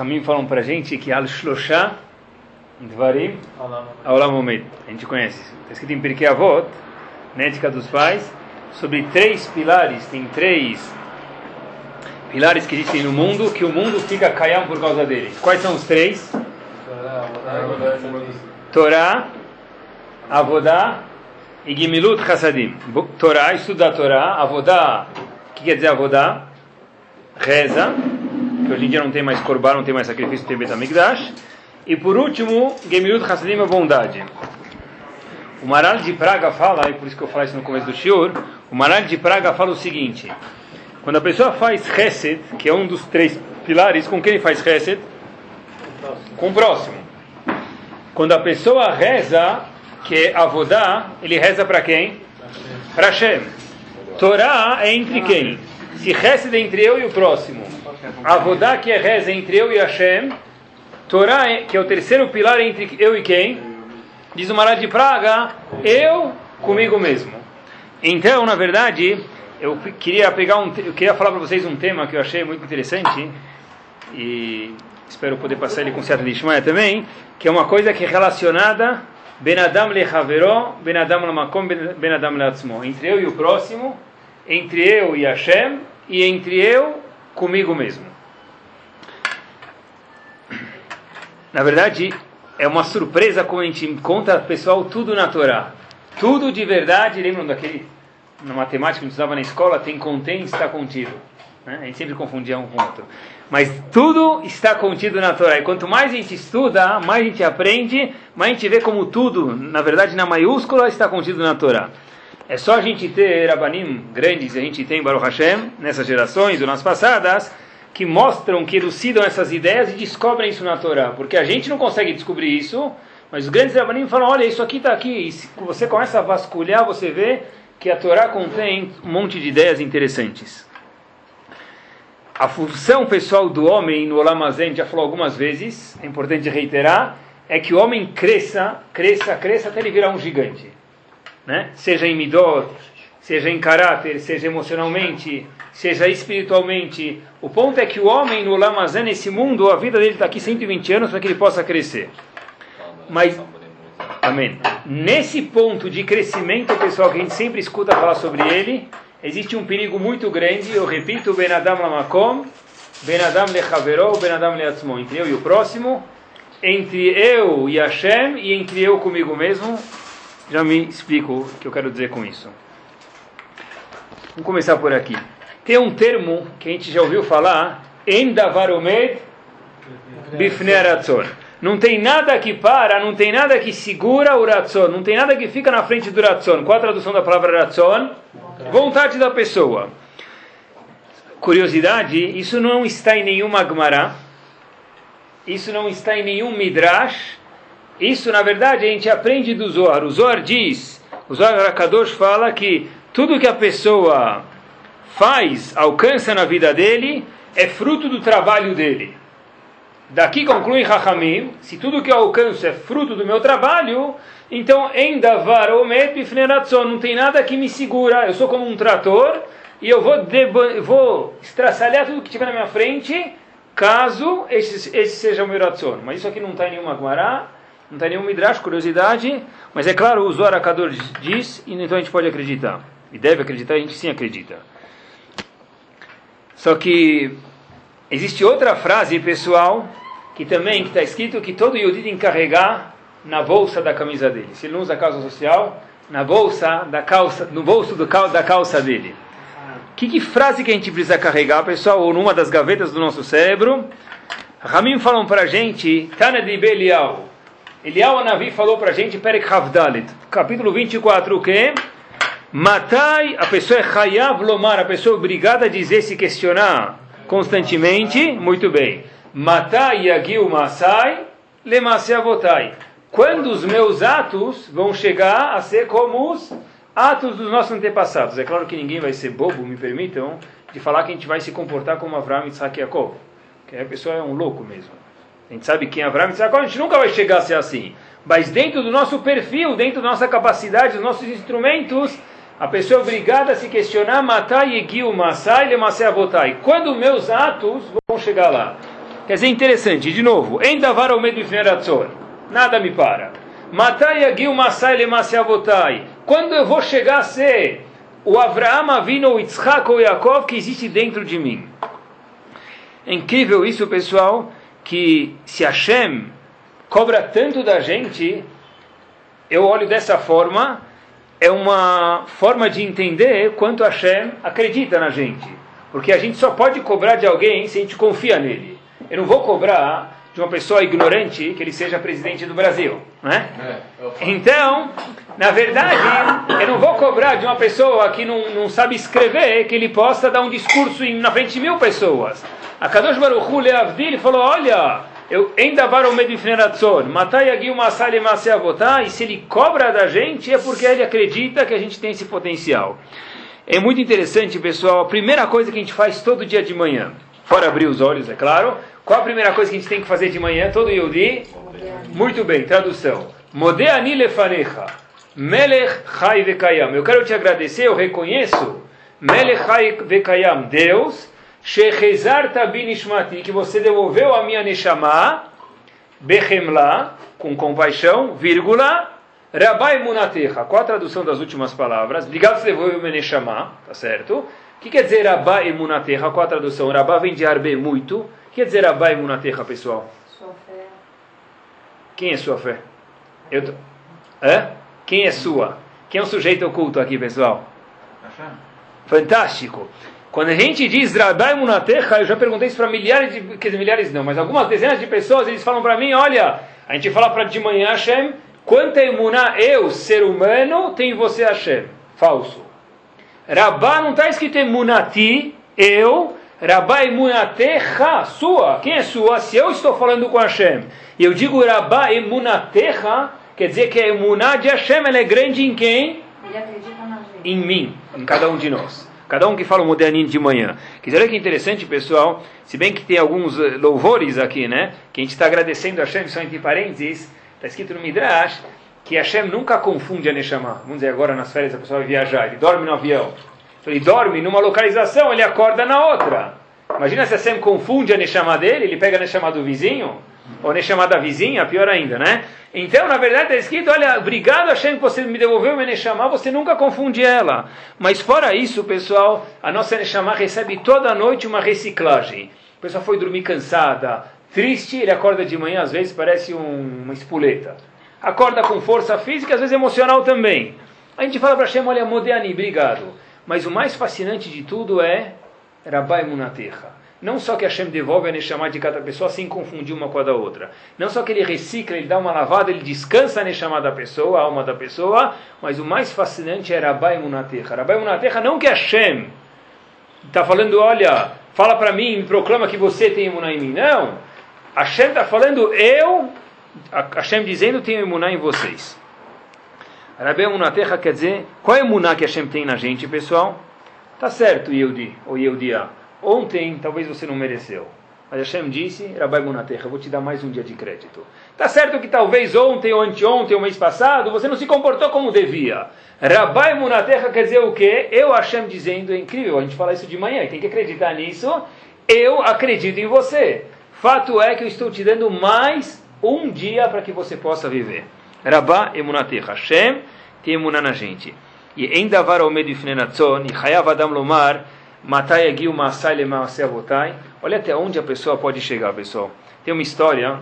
Rahamim falam para a gente que Al Shloshah Dvarim Aulam Omed. A gente conhece. Está escrito em Pirkei Avot, na ética dos pais, sobre três pilares. Tem três pilares que existem no mundo, que o mundo fica caião por causa deles. Quais são os três? Torá, Avodá e Gimilut Hasadim. Torá, estuda a Torá. Avodá, o que quer dizer Avodá? Reza, que hoje em dia não tem mais korban, não tem mais sacrifício, tem Betamigdash. E por último, Gemilut Hasadim é bondade. O Maral de Praga fala, e por isso que eu falei isso no começo do Shiur, o Maral de Praga fala o seguinte: quando a pessoa faz Chesed, que é um dos três pilares, com quem ele faz Chesed? Com o próximo. Quando a pessoa reza, que é Avodá, ele reza para quem? Para Hashem. Torá é entre quem? Se Chesed é entre eu e o próximo. Avodá, que é reza entre eu e Hashem. Torá, que é o terceiro pilar entre eu e quem? Diz o Maral de Praga, eu comigo mesmo. Então, na verdade, eu queria pegar um, eu queria falar para vocês um tema que eu achei muito interessante e espero poder passar ele com certo lishmaia também, que é uma coisa que é relacionada Ben Adam le Havero, Ben Adam le Makom, Ben Adam le Atzmo, entre eu e o próximo, entre eu e Hashem e entre eu comigo mesmo. Na verdade, é uma surpresa como a gente conta pessoal tudo na Torá. Tudo de verdade, lembram daquele na matemática que a gente usava na escola, tem contém está contido. Né? A gente sempre confundia um com outro. Mas tudo está contido na Torá. E quanto mais a gente estuda, mais a gente aprende, mais a gente vê como tudo, na verdade, na maiúscula, está contido na Torá. É só a gente ter Rabanim grandes, a gente tem Baruch Hashem, nessas gerações ou nas passadas, que mostram, que elucidam essas ideias e descobrem isso na Torá. Porque a gente não consegue descobrir isso, mas os grandes Rabanim falam, olha, isso aqui está aqui. E se você começa a vasculhar, você vê que a Torá contém um monte de ideias interessantes. A função pessoal do homem no Olamazen, já falou algumas vezes, é importante reiterar, é que o homem cresça, cresça, cresça até ele virar um gigante. Né? Seja em midot, seja em caráter, seja emocionalmente, seja espiritualmente. O ponto é que o homem no Olamazen, nesse mundo, a vida dele está aqui 120 anos para que ele possa crescer. Mas Amém. Nesse ponto de crescimento, pessoal, que a gente sempre escuta falar sobre ele, existe um perigo muito grande. Eu repito, Ben Adam Lamakom, Ben Adam Lechaveró, Ben Adam Leatzmon, entre eu e o próximo, entre eu e Hashem e entre eu comigo mesmo. Já me explico o que eu quero dizer com isso. Vamos começar por aqui. Tem um termo que a gente já ouviu falar, Endavaromed Bifneratzon. Não tem nada que para, não tem nada que segura o ratzon, não tem nada que fica na frente do ratzon. Qual a tradução da palavra ratzon? Vontade da pessoa. Curiosidade, isso não está em nenhuma Gemara, isso não está em nenhum Midrash, isso na verdade a gente aprende do Zohar. O Zohar diz, o Zohar Akadosh fala que tudo que a pessoa faz, alcança na vida dele, é fruto do trabalho dele. Daqui conclui Rahamim, se tudo que eu alcanço é fruto do meu trabalho, então endavar omet bifneratzon, não tem nada que me segura, eu sou como um trator, e eu vou, vou estraçalhar tudo que tiver na minha frente, caso esse, esse seja o meu ratzon. Mas isso aqui não está em nenhuma Guará, não está em nenhum Midrash, curiosidade, mas é claro, o Zohar Akador diz, e então a gente pode acreditar. E deve acreditar, a gente sim acredita. Só que existe outra frase, pessoal, que também está escrito que todo Yudi tem que carregar na bolsa da camisa dele. Se ele não usa calça social, na bolsa da calça, no bolso do, da calça dele. Que, que frase que a gente precisa carregar, pessoal, ou numa das gavetas do nosso cérebro? Ramim falam para a gente, Tana de Belial. Elial Anavi falou para a gente, Perek Havdalit, capítulo 24, o que? Matai, a pessoa é Hayav Lomar, a pessoa é obrigada a dizer, se questionar constantemente, muito bem. Matai Yagil Masai Lemase Avotai. Quando os meus atos vão chegar a ser como os atos dos nossos antepassados. É claro que ninguém vai ser bobo, me permitam, de falar que a gente vai se comportar como Avraham, Isaac Jacob. Que a pessoa é um louco mesmo. A gente sabe quem é Avraham, Isaac e a gente nunca vai chegar a ser assim. Mas dentro do nosso perfil, dentro da nossa capacidade, dos nossos instrumentos, a pessoa é obrigada a se questionar, matar Yegil Masai Lemase Avotai. Quando meus atos vão chegar lá? Quer dizer, interessante, de novo, Endavar ao medo nada me para. Matai Agil Masai Avotai. Quando eu vou chegar a ser o Avraham Avino, o Yitzhak ou Yaakov que existe dentro de mim? É incrível isso, pessoal, que se Hashem cobra tanto da gente, eu olho dessa forma, é uma forma de entender quanto Hashem acredita na gente. Porque a gente só pode cobrar de alguém se a gente confia nele. Eu não vou cobrar de uma pessoa ignorante que ele seja presidente do Brasil, né? Então, na verdade, eu não vou cobrar de uma pessoa que não, não sabe escrever que ele possa dar um discurso na frente de mil pessoas. A Kadosh Baruch Hu Leavdil falou, olha, eu ainda varo medo infneratzon, matai agil masai avotar, e se ele cobra da gente é porque ele acredita que a gente tem esse potencial. É muito interessante, pessoal, a primeira coisa que a gente faz todo dia de manhã, fora abrir os olhos, é claro, qual a primeira coisa que a gente tem que fazer de manhã, todo Yodi? Muito bem, tradução. Modeani lefanecha, melech chai vekayam. Eu quero te agradecer, eu reconheço, melech chai vekayam, Deus, Shechezar tabinishmati, que você devolveu a minha neshama, Behemla, com compaixão, vírgula, Rabai munatecha. Qual a tradução das últimas palavras? Obrigado por devolver a minha neshama, tá certo? O que quer dizer Rabai munatecha? Qual a tradução? Rabá vem de arbe muito. O que quer dizer Rabai munatecha, pessoal? Sua fé. Quem é sua fé? Eu tô... Hã? Quem é sua? Quem é o sujeito oculto aqui, pessoal? Fantástico. Quando a gente diz Rabai Munatecha, eu já perguntei isso para milhares de, quer dizer, milhares não, mas algumas dezenas de pessoas, eles falam para mim, olha, a gente fala para de manhã Hashem, quanta imuná eu, ser humano, tem você Hashem. Falso. Rabá não está escrito emunati, eu, Rabá emunatecha, sua. Quem é sua? Se eu estou falando com Hashem, e eu digo Rabá emunatecha, quer dizer que a emuná de Hashem, ela é grande em quem? Ele acredita na gente. Em mim, em cada um de nós. Cada um que fala um moderninho de manhã. Quer dizer que interessante, pessoal, se bem que tem alguns eh, louvores aqui, né? Que a gente está agradecendo a Hashem, só entre parênteses, está escrito no Midrash, que Hashem nunca confunde a Neshama. Vamos dizer, agora nas férias a pessoa vai viajar, ele dorme no avião. Então, ele dorme numa localização, ele acorda na outra. Imagina se Hashem confunde a Neshama dele, ele pega a Neshama do vizinho, ou a Neshama da vizinha, pior ainda, né? Então, na verdade, está escrito: olha, obrigado Hashem que você me devolveu minha Neshama, você nunca confunde ela. Mas fora isso, pessoal, a nossa Neshama recebe toda noite uma reciclagem. A pessoa foi dormir cansada, triste, ele acorda de manhã, às vezes parece um, uma espoleta. Acorda com força física, às vezes emocional também. A gente fala para Hashem: olha, Modeani, obrigado. Mas o mais fascinante de tudo é Rabai Munatecha. Não só que Hashem devolve a Neshama de cada pessoa sem confundir uma com a da outra. Não só que ele recicla, ele dá uma lavada, ele descansa a Neshama da pessoa, a alma da pessoa. Mas o mais fascinante é Rabai Munatecha. Rabai Munatecha não que Hashem está falando, olha, fala para mim, me proclama que você tem imuná em mim. Não. Hashem está falando, eu, Hashem dizendo, tenho imuná em vocês. Rabai Munatecha quer dizer, qual é a imuná que Hashem tem na gente, pessoal? Tá certo, Yehudi, ou Yehudiah. Ontem talvez você não mereceu. Mas Hashem disse, Rabai Munatecha, vou te dar mais um dia de crédito. Tá certo que talvez ontem ou anteontem ou mês passado você não se comportou como devia. Rabai Munatecha quer dizer o quê? Eu, Hashem, dizendo, é incrível, a gente fala isso de manhã e tem que acreditar nisso. Eu acredito em você. Fato é que eu estou te dando mais um dia para que você possa viver. Rabá Emunatecha. Hashem tem emuná na gente. E endavar ao medo ifnenatzon, e chayav adam lomar, Matai Agil Masai Lemaasei Avotai. Olha até onde a pessoa pode chegar, pessoal. Tem uma história.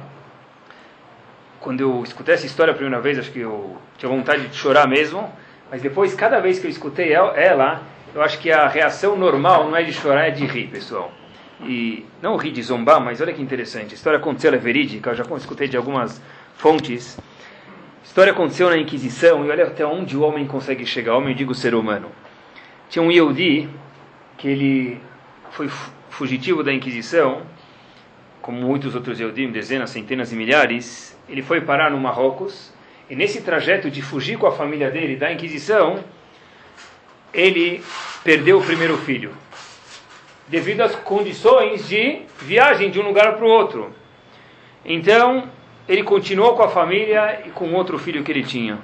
Quando eu escutei essa história a primeira vez, acho que eu tinha vontade de chorar mesmo. Mas depois, cada vez que eu escutei ela, eu acho que a reação normal não é de chorar, é de rir, pessoal. E não rir de zombar, mas olha que interessante. A história aconteceu, ela é verídica, eu já escutei de algumas fontes. História aconteceu na Inquisição, e olha até onde o homem consegue chegar, homem, digo ser humano. Tinha um Yehudi, que ele foi fugitivo da Inquisição, como muitos outros Eudim, dezenas, centenas e milhares, ele foi parar no Marrocos, e nesse trajeto de fugir com a família dele da Inquisição, ele perdeu o primeiro filho, devido às condições de viagem de um lugar para o outro. Então, ele continuou com a família e com outro filho que ele tinha.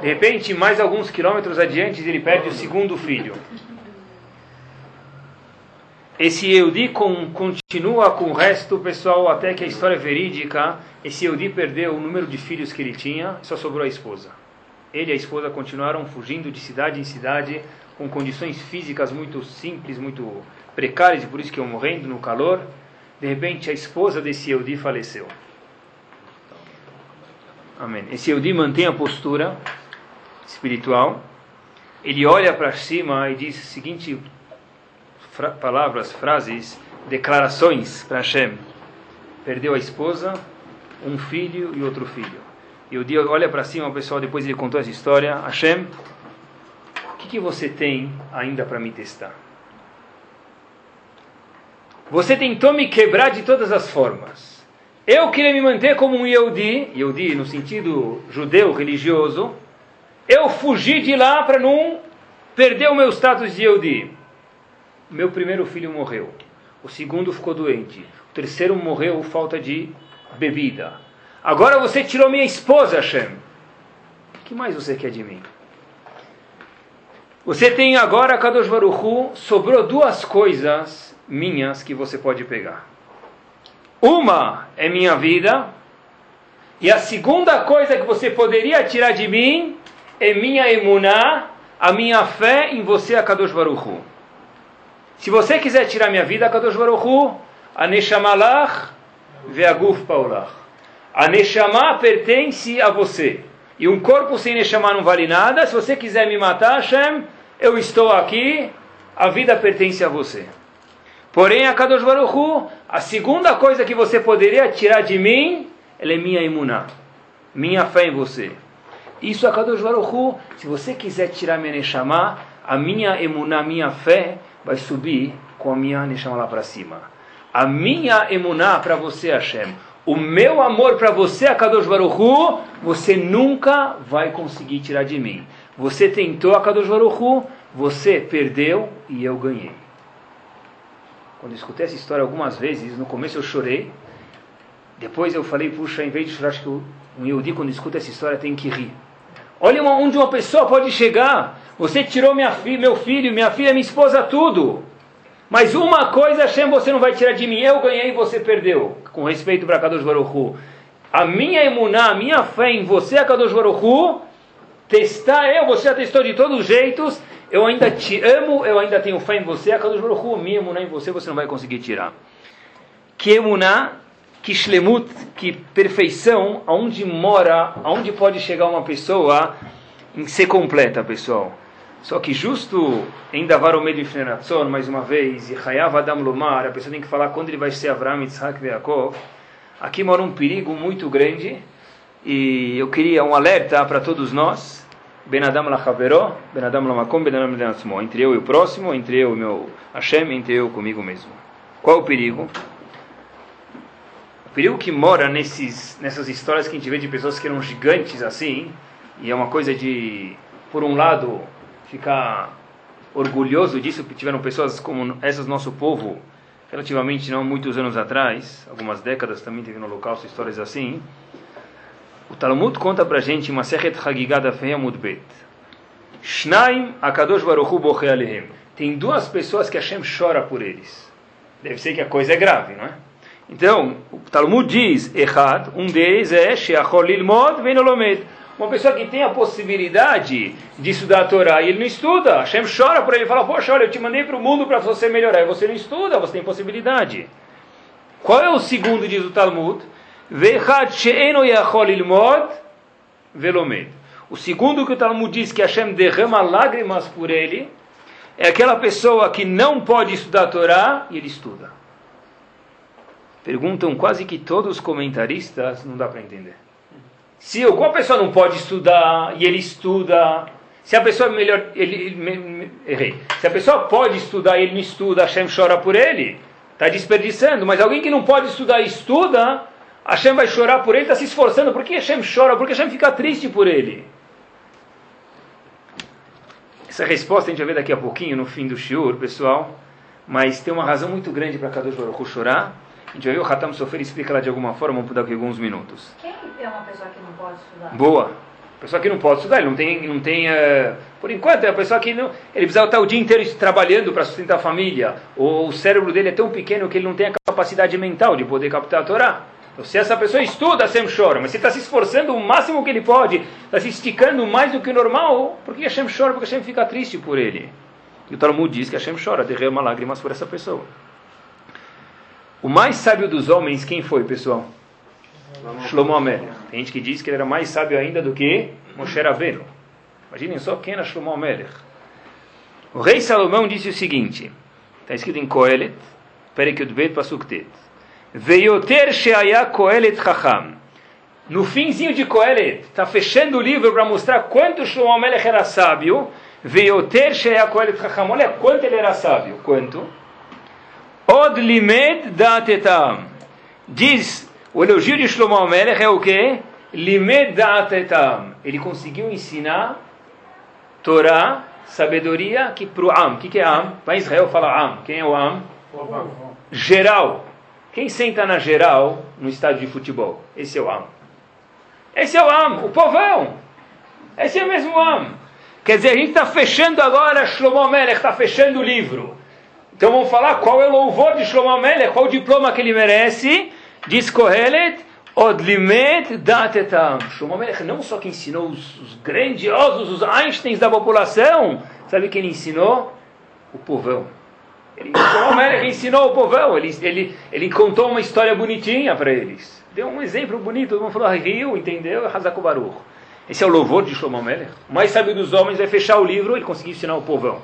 De repente, mais alguns quilômetros adiante, ele perde o segundo filho. esse Eudi continua com o resto, pessoal, até que a história é verídica. Esse Eudi perdeu o número de filhos que ele tinha, só sobrou a esposa. Ele e a esposa continuaram fugindo de cidade em cidade, com condições físicas muito simples, muito precárias, e por isso que iam morrendo no calor. De repente, a esposa desse Eudi faleceu. Amém. Esse Eudi mantém a postura espiritual. Ele olha para cima e diz o seguinte fra palavras, frases, declarações para Hashem. Perdeu a esposa, um filho e outro filho. E o dia olha para cima, o pessoal, depois ele contou essa história. Hashem, o que, que você tem ainda para me testar? Você tentou me quebrar de todas as formas. Eu queria me manter como um Yehudi, Yehudi no sentido judeu, religioso. Eu fugi de lá para não perder o meu status de Yehudi meu primeiro filho morreu. O segundo ficou doente. O terceiro morreu por falta de bebida. Agora você tirou minha esposa, Hashem. O que mais você quer de mim? Você tem agora, Kadosh Baruchu, sobrou duas coisas minhas que você pode pegar. Uma é minha vida, e a segunda coisa que você poderia tirar de mim é minha emuná, a minha fé em você, Kadosh Baruchu. Se você quiser tirar minha vida, Kadosh Baruch Hu, a Neshamalach ve'aguf paulach. A Neshama pertence a você. E um corpo sem Neshama não vale nada. Se você quiser me matar, Hashem, eu estou aqui, a vida pertence a você. Porém, a Kadosh Baruch Hu, a segunda coisa que você poderia tirar de mim, ela é minha imuná, minha fé em você. Isso a Kadosh Baruch Hu, se você quiser tirar minha Neshama, a minha emuná, minha fé, vai subir com a minha Neshama lá para cima. A minha emuná para você, Hashem, o meu amor para você, Akadosh Baruch Hu, você nunca vai conseguir tirar de mim. Você tentou, Akadosh Baruch Hu, você perdeu e eu ganhei. Quando eu escutei essa história algumas vezes, no começo eu chorei, depois eu falei, puxa, em vez de chorar, acho que um Yehudi, quando escuta essa história, tem que rir. Olha onde uma pessoa pode chegar. Você tirou minha fi meu filho, minha filha, minha esposa, tudo. Mas uma coisa, Hashem, você não vai tirar de mim. Eu ganhei e você perdeu. Com respeito para Kadosh Baruchu. A minha emuná, a minha fé em você, Kadosh Baruchu, testar eu, você já testou de todos os jeitos. Eu ainda te amo, eu ainda tenho fé em você, Kadosh Baruchu. Minha emuná em você, você não vai conseguir tirar. Que emuná, que shlemut, que perfeição, aonde mora, aonde pode chegar uma pessoa em ser completa, pessoal. Só que justo em Davar Omed Ifneratzon, mais uma vez, e Hayav Adam Lomar, a pessoa tem que falar quando ele vai ser Avram, Yitzhak e aqui mora um perigo muito grande, e eu queria um alerta para todos nós, Ben Adam Lachaveró, Ben Adam Lamakom, Ben Adam Lenatzmo, entre eu e o próximo, entre eu e meu Hashem, entre eu comigo mesmo. Qual o perigo? O perigo que mora nesses, nessas histórias que a gente vê de pessoas que eram gigantes assim, e é uma coisa de, por um lado, ficar orgulhoso disso, porque tiveram pessoas como essas nosso povo, relativamente não muitos anos atrás, algumas décadas também teve no local histórias assim. O Talmud conta pra gente uma Sechet Hagigada Feia Mudbet. Shnaim Akadosh Baruchu Boche Alehem. Tem duas pessoas que Hashem chora por eles. Deve ser que a coisa é grave, não é? Então, o Talmud diz, Echad, um deles é Sheachol Lilmod Venolomed uma pessoa que tem a possibilidade de estudar a Torá e ele não estuda, Hashem chora por ele e fala: Poxa, olha, eu te mandei para o mundo para você melhorar e você não estuda, você tem possibilidade. Qual é o segundo, diz o Talmud? O segundo que o Talmud diz que Hashem derrama lágrimas por ele é aquela pessoa que não pode estudar a Torá e ele estuda. Perguntam quase que todos os comentaristas, não dá para entender. Se alguma pessoa não pode estudar e ele estuda, se a pessoa melhor, ele, me, errei. Se a pessoa pode estudar e ele não estuda, Hashem chora por ele, está desperdiçando. Mas alguém que não pode estudar e estuda, Hashem vai chorar por ele, está se esforçando. Por que Hashem chora? Porque Hashem fica triste por ele. Essa resposta a gente vai ver daqui a pouquinho no fim do shiur, pessoal. Mas tem uma razão muito grande para Kadosh Baruch chorar. A gente vai ver o Hatam Sofer explica ela de alguma forma, vamos dar aqui alguns minutos. Quem é uma pessoa que não pode estudar? Boa. pessoa que não pode estudar, ele não tem, não tem uh, por enquanto, é a pessoa que não, ele precisa estar o dia inteiro trabalhando para sustentar a família, ou o cérebro dele é tão pequeno que ele não tem a capacidade mental de poder captar a Torá. Então, se essa pessoa estuda, Hashem chora, mas se está se esforçando o máximo que ele pode, está se esticando mais do que o normal, por que Hashem chora? Porque Hashem fica triste por ele. E o Talmud diz que Hashem chora, derrama lágrimas por essa pessoa. O mais sábio dos homens, quem foi, pessoal? Shlomo Amelech. Tem gente que diz que ele era mais sábio ainda do que Moshe Rabbeinu. Imaginem só quem era Shlomo Amelech. O rei Salomão disse o seguinte, está escrito em Kohelet, Perek Yudbet Pasuk Tet. Veioter sheaya Kohelet Chacham. No finzinho de Kohelet, está fechando o livro para mostrar quanto Shlomo Amelech era sábio. Veioter sheaya Kohelet Chacham. Olha quanto ele era sábio. Quanto? Od limed da'atetam. Diz, o elogio de Shlomo Amelech é o quê? Limed da'atetam. Ele conseguiu ensinar Torá, sabedoria, que para o Am. O que, que é Am? Para Israel fala Am. Quem é o Am? Geral. Quem senta na geral no estádio de futebol? Esse é o Am. Esse é o Am, o povão. Esse é o mesmo Am. Quer dizer, a gente está fechando agora, Shlomo Melech está fechando o livro. Então vamos falar qual é o louvor de Shlomo Melech, qual o diploma que ele merece. Diz Kohelet, Odlimet datetam. Shlomo Melech não só que ensinou os, os, grandiosos, os Einsteins da população, sabe quem ele ensinou? O povão. Ele, Shlomo Melech ensinou o povão, ele, ele, ele contou uma história bonitinha para eles. Deu um exemplo bonito, todo mundo falou, riu, entendeu? Hazakubaruch. Esse é o louvor de Shlomo Melech. O mais sábio dos homens vai fechar o livro, ele conseguiu ensinar o povão.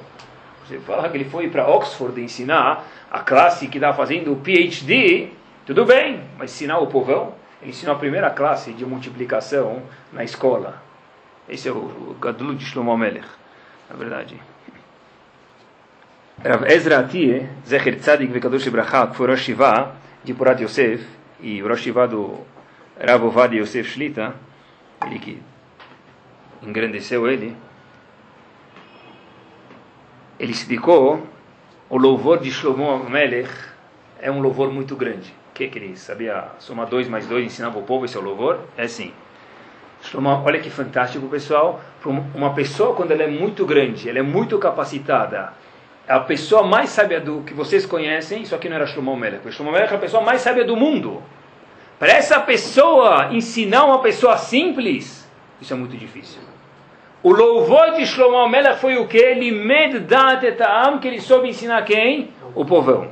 Você fala que ele foi para Oxford ensinar a classe que está fazendo o PhD, tudo bem, mas ensinar o povão? Ele ensinou a primeira classe de multiplicação na escola. Esse é o, Gadlu de Shlomo Melech, na verdade. Rav Ezra Atie, Zecher Tzadik Vekadosh Ibrahá, que foi Rosh Shiva de Purat Yosef, e Rosh Shiva do Rav Ovad Yosef Shlita, ele que engrandeceu ele, ele explicou o louvor de Shlomo Melech é um louvor muito grande. O que, que ele sabia somar dois mais dois, ensinava o povo esse é o louvor? É assim. Shlomo, olha que fantástico, pessoal. Uma pessoa, quando ela é muito grande, ela é muito capacitada, a pessoa mais sábia do que vocês conhecem, isso aqui não era Shlomo Melech, Shlomo Melech é a pessoa mais sábia do mundo. Para essa pessoa ensinar uma pessoa simples, isso é muito difícil. O louvor de Shlomo Melech foi o que? Ele meddat que ele soube ensinar quem? O povão.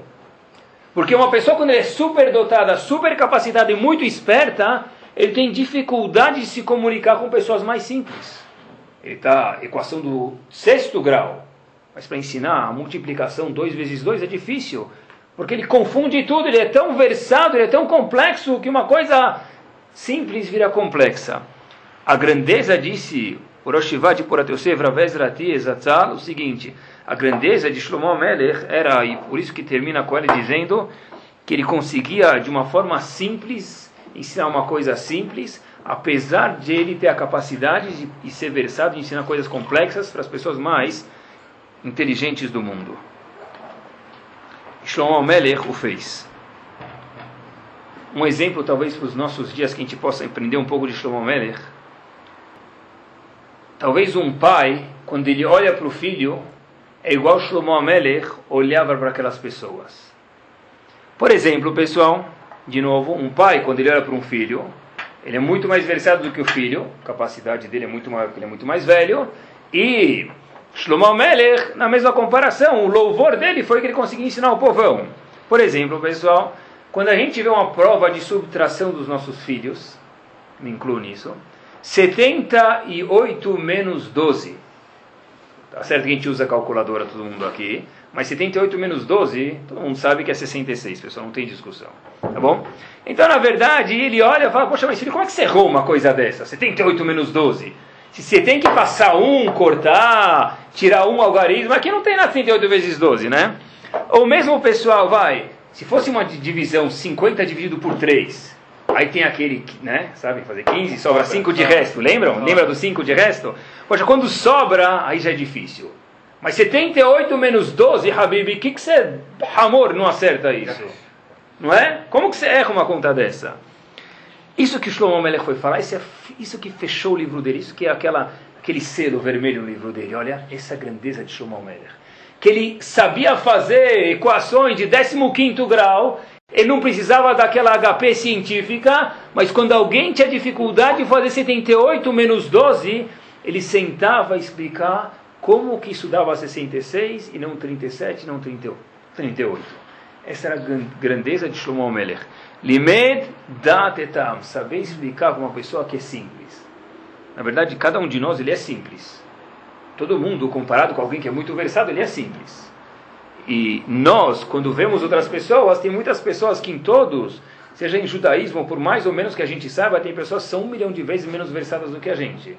Porque uma pessoa, quando é super dotada, super capacitada e muito esperta, ele tem dificuldade de se comunicar com pessoas mais simples. Ele está equação do sexto grau. Mas para ensinar a multiplicação 2 vezes 2 é difícil. Porque ele confunde tudo, ele é tão versado, ele é tão complexo que uma coisa simples vira complexa. A grandeza, disse o Rosh de Porateusev, Ravezrati, Zatzal, o seguinte, a grandeza de Shlomo Melech era, e por isso que termina com ele dizendo, que ele conseguia, de uma forma simples, ensinar uma coisa simples, apesar de ele ter a capacidade de, de ser versado em ensinar coisas complexas para as pessoas mais inteligentes do mundo. Shlomo Melech o fez. Um exemplo, talvez, para os nossos dias que a gente possa aprender um pouco de Shlomo Melech. Talvez um pai, quando ele olha para o filho, é igual Shlomo Amelech olhava para aquelas pessoas. Por exemplo, pessoal, de novo, um pai, quando ele olha para um filho, ele é muito mais versado do que o filho, a capacidade dele é muito maior, porque ele é muito mais velho, e Shlomo Amelech, na mesma comparação, o louvor dele foi que ele conseguiu ensinar o povão. Por exemplo, pessoal, quando a gente vê uma prova de subtração dos nossos filhos, me incluo nisso, 78 menos 12. Tá certo que a gente usa calculadora, todo mundo aqui. Mas 78 menos 12, todo mundo sabe que é 66, pessoal, não tem discussão. Tá bom? Então, na verdade, ele olha e fala: Poxa, mas filho, como é que você errou uma coisa dessa? 78 menos 12. Se você tem que passar um, cortar, tirar um algarismo, aqui não tem nada 78 vezes 12, né? Ou mesmo o pessoal vai, se fosse uma divisão 50 dividido por 3, Aí tem aquele, né, sabe, fazer 15, sobra 5 de resto, lembram? Lembra do 5 de resto? Poxa, quando sobra, aí já é difícil. Mas 78 menos 12, Habib, o que, que você, amor, não acerta isso? Não é? Como que você erra uma conta dessa? Isso que Shlomo foi falar, isso, é, isso que fechou o livro dele, isso que é aquela, aquele selo vermelho no livro dele. Olha essa grandeza de Shlomo. Que ele sabia fazer equações de 15 grau, ele não precisava daquela HP científica, mas quando alguém tinha dificuldade de fazer 78 menos 12, ele sentava a explicar como que isso dava 66 e não 37, não 38. Essa era a grandeza de Shlomo. Limed dat etam, saber explicar para uma pessoa que é simples. Na verdade, cada um de nós ele é simples. Todo mundo, comparado com alguém que é muito versado, ele é simples. E nós, quando vemos outras pessoas, tem muitas pessoas que em todos, seja em judaísmo, por mais ou menos que a gente saiba, tem pessoas que são um milhão de vezes menos versadas do que a gente.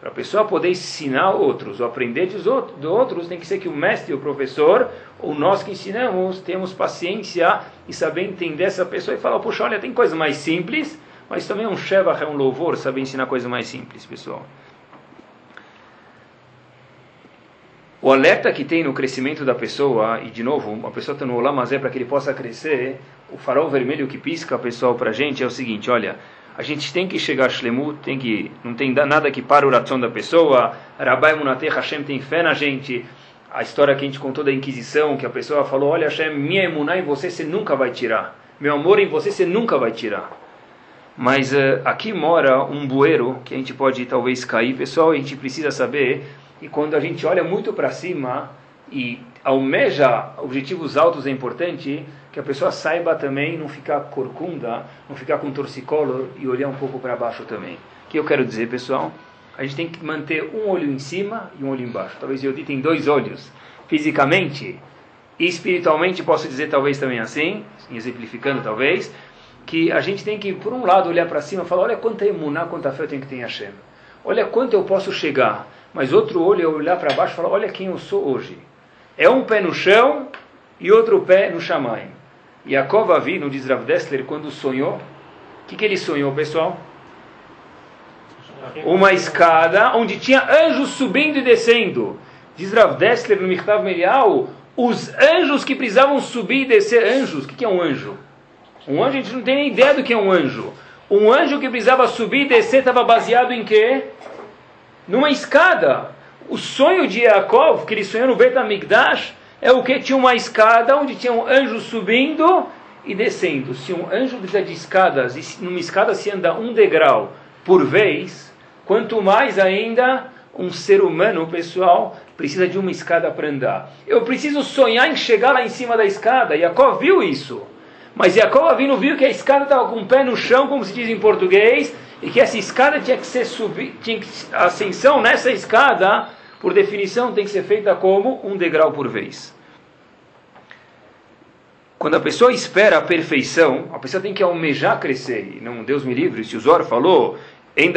Para a pessoa poder ensinar outros ou aprender dos outros, outros, tem que ser que o mestre, o professor, ou nós que ensinamos, temos paciência e saber entender essa pessoa e falar, puxa, olha, tem coisa mais simples, mas também um shevach é um louvor, saber ensinar coisa mais simples, pessoal. O alerta que tem no crescimento da pessoa, e de novo, uma pessoa está no olamazé para que ele possa crescer, o farol vermelho que pisca, pessoal, para a gente é o seguinte, olha, a gente tem que chegar a Shlemut, tem que, não tem nada que para o oração da pessoa. Rabai Munateh Hashem tem fé na gente. A história que a gente contou da Inquisição, que a pessoa falou: Olha, Hashem, minha emuná em você você nunca vai tirar. Meu amor em você você nunca vai tirar. Mas uh, aqui mora um bueiro que a gente pode talvez cair, pessoal, a gente precisa saber. E quando a gente olha muito para cima e almeja objetivos altos é importante, que a pessoa saiba também não ficar corcunda, não ficar com torcicolo e olhar um pouco para baixo também. O que eu quero dizer, pessoal? A gente tem que manter um olho em cima e um olho embaixo. Talvez eu tem dois olhos. Fisicamente e espiritualmente, posso dizer talvez também assim, exemplificando talvez, que a gente tem que, por um lado, olhar para cima e falar: olha quanta emuná, quanta fé eu tenho que ter em Hashem. Olha quanto eu posso chegar. Mas outro olho é olhar para baixo e falar: olha quem eu sou hoje. É um pé no chão e outro pé no Shamayim. Yaakov Avinu, diz Rav Dessler, quando sonhou, o que, que ele sonhou, pessoal? Uma escada onde tinha anjos subindo e descendo. Diz Rav Dessler no Michtav Merial, os anjos que precisavam subir e descer. Anjos, o que, que é um anjo? Um anjo, a gente não tem nem ideia do que é um anjo. Um anjo que precisava subir e descer estava baseado em quê? Numa escada. O sonho de Yaakov, que ele sonhou no Bet HaMikdash, é o que? Tinha uma escada onde tinha um anjo subindo e descendo. Se um anjo precisa de escadas, e numa escada se anda um degrau por vez, quanto mais ainda um ser humano, pessoal, precisa de uma escada para andar. Eu preciso sonhar em chegar lá em cima da escada. Jacob viu isso. Mas Jacob vindo viu que a escada estava com o pé no chão, como se diz em português, e que essa escada tinha que ser subir, tinha que, a ascensão nessa escada por definição, tem que ser feita como um degrau por vez. Quando a pessoa espera a perfeição, a pessoa tem que almejar crescer. E não, Deus me livre, se o Zor falou, em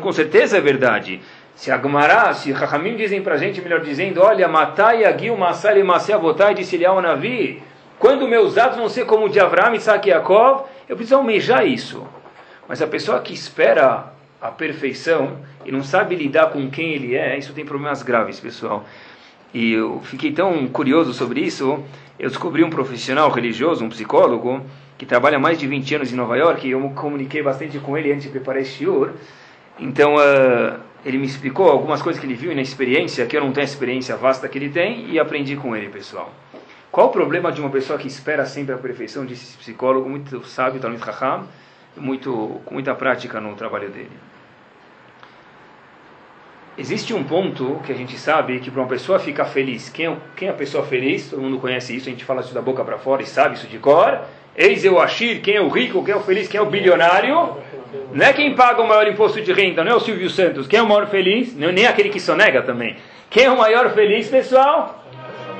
com certeza é verdade. Se Agmará, se Rahamim dizem para a gente, melhor dizendo, olha, matai agil masai masai avotai, disse Eliyahu Navi, quando meus atos vão ser como o de Avraham, Isaac e Yaakov, eu preciso almejar isso. Mas a pessoa que espera a perfeição e não sabe lidar com quem ele é, isso tem problemas graves, pessoal. E eu fiquei tão curioso sobre isso, eu descobri um profissional religioso, um psicólogo, que trabalha mais de 20 anos em Nova York, e eu me comuniquei bastante com ele antes de preparar este shiur. Então, uh, ele me explicou algumas coisas que ele viu na experiência, que eu não tenho a experiência vasta que ele tem, e aprendi com ele, pessoal. Qual o problema de uma pessoa que espera sempre a perfeição, disse esse psicólogo, muito sábio, Talmud Raham, muito, com muita prática no trabalho dele? Existe um ponto que a gente sabe que para uma pessoa ficar feliz, quem é, quem é a pessoa feliz? Todo mundo conhece isso, a gente fala isso da boca para fora e sabe isso de cor. Eis eu Ashir, quem é o rico, quem é o feliz, quem é o bilionário? Não é quem paga o maior imposto de renda, não é o Silvio Santos. Quem é o maior feliz? Não, nem aquele que sonega também. Quem é o maior feliz, pessoal?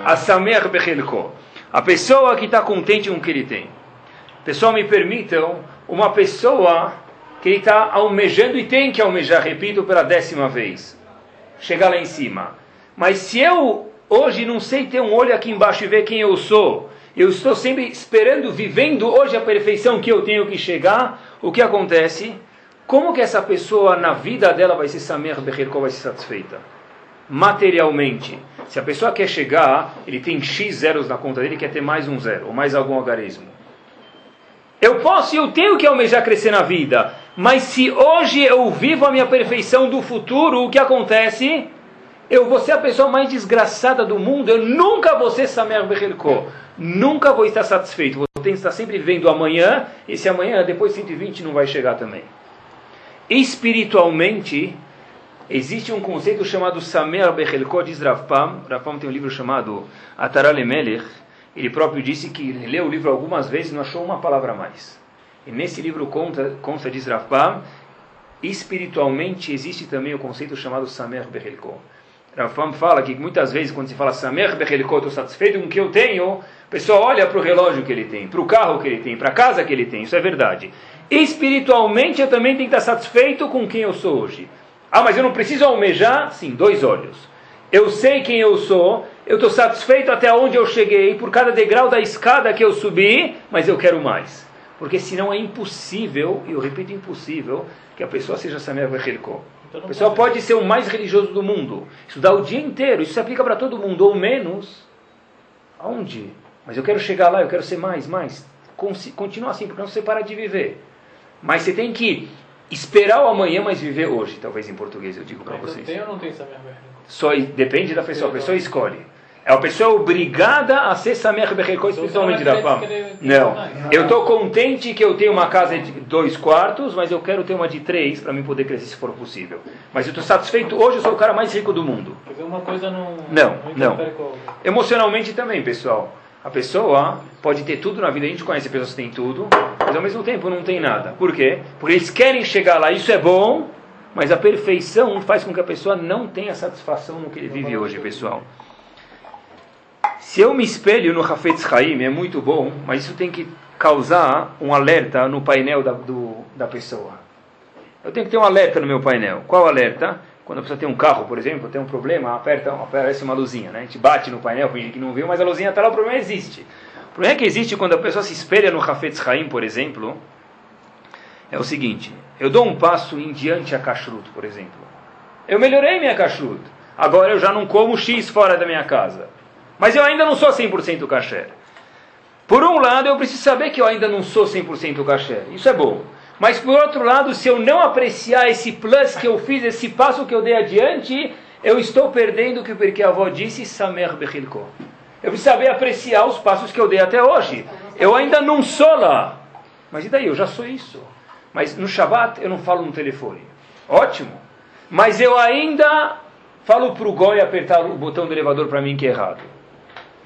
A Samer Bechelko. A pessoa que está contente com o que ele tem. Pessoal, me permitam, uma pessoa que ele está almejando e tem que almejar, repito pela décima vez chegar lá em cima. Mas se eu hoje não sei ter um olho aqui embaixo e ver quem eu sou, eu estou sempre esperando, vivendo hoje a perfeição que eu tenho que chegar, o que acontece? Como que essa pessoa na vida dela vai ser Samer Becherko, vai ser satisfeita? Materialmente. Se a pessoa quer chegar, ele tem X zeros na conta dele, quer ter mais um zero, ou mais algum algarismo. Eu posso e eu tenho que almejar crescer na vida. Mas se hoje eu vivo a minha perfeição do futuro, o que acontece? Eu vou ser a pessoa mais desgraçada do mundo. Eu nunca vou ser Samer Bechelko. Nunca vou estar satisfeito. Vou ter que estar sempre vivendo amanhã. E esse amanhã, depois de 120, não vai chegar também. Espiritualmente, existe um conceito chamado Samer Bechelko, diz. Rav Pam tem um livro chamado Atarale Melech. Ele próprio disse que leu o livro algumas vezes e não achou uma palavra a mais. E nesse livro conta, consta diz Rav Pam, espiritualmente existe também o conceito chamado Samer Bechelko. Rafam fala que muitas vezes quando se fala Samer Bechelikot, estou satisfeito com o que eu tenho, a pessoa olha para o relógio que ele tem, para o carro que ele tem, para a casa que ele tem, isso é verdade. Espiritualmente eu também tenho que estar satisfeito com quem eu sou hoje. Ah, mas eu não preciso almejar? Sim, dois olhos. Eu sei quem eu sou, eu estou satisfeito até onde eu cheguei, por cada degrau da escada que eu subi, mas eu quero mais. Porque senão é impossível, e eu repito, impossível, que a pessoa seja Samer Bechelikot. Então, o pessoal pode ser o mais religioso do mundo, estudar o dia inteiro, isso se aplica para todo mundo, ou menos. Aonde? Mas eu quero chegar lá, eu quero ser mais, mais. Continua assim, porque não você para de viver. Mas você tem que esperar o amanhã, mas viver hoje. Talvez em português eu digo para vocês. Tem ou não tem Samer Só depende da pessoa, a pessoa escolhe. É a pessoa obrigada a ser Samer Bechekot espiritualmente da fama. Não. Eu estou contente que eu tenho uma casa de dois quartos, mas eu quero ter uma de três para mim poder crescer se for possível. Mas eu estou satisfeito. Hoje eu sou o cara mais rico do mundo. Uma coisa não. Não, não. Emocionalmente também, pessoal. A pessoa pode ter tudo na vida, a gente conhece pessoas que têm tudo, mas ao mesmo tempo não tem nada. Por quê? Porque eles querem chegar lá, isso é bom, mas a perfeição faz com que a pessoa não tenha satisfação no que ele vive hoje, pessoal. Se eu me espelho no Hafetz Haim, é muito bom, mas isso tem que causar um alerta no painel da, do, da pessoa. Eu tenho que ter um alerta no meu painel. Qual alerta? Quando a pessoa tem um carro, por exemplo, tem um problema, aperta, aparece uma luzinha, né? A gente bate no painel, finge que não viu, mas a luzinha está lá, o problema existe. O problema é que existe quando a pessoa se espelha no Hafetz Haim, por exemplo, é o seguinte, eu dou um passo em diante a kashrut, por exemplo. Eu melhorei minha kashrut. Agora eu já não como X fora da minha casa. Mas eu ainda não sou 100% kasher. Por um lado, eu preciso saber que eu ainda não sou 100% kasher. Isso é bom. Mas por outro lado, se eu não apreciar esse plus que eu fiz, esse passo que eu dei adiante, eu estou perdendo o que porque a avó disse, Samer Bechilko. Eu preciso saber apreciar os passos que eu dei até hoje. Eu ainda não sou lá. Mas e daí? Eu já sou isso. Mas no Shabat eu não falo no telefone. Ótimo. Mas eu ainda falo para o Goi apertar o botão do elevador para mim que é errado.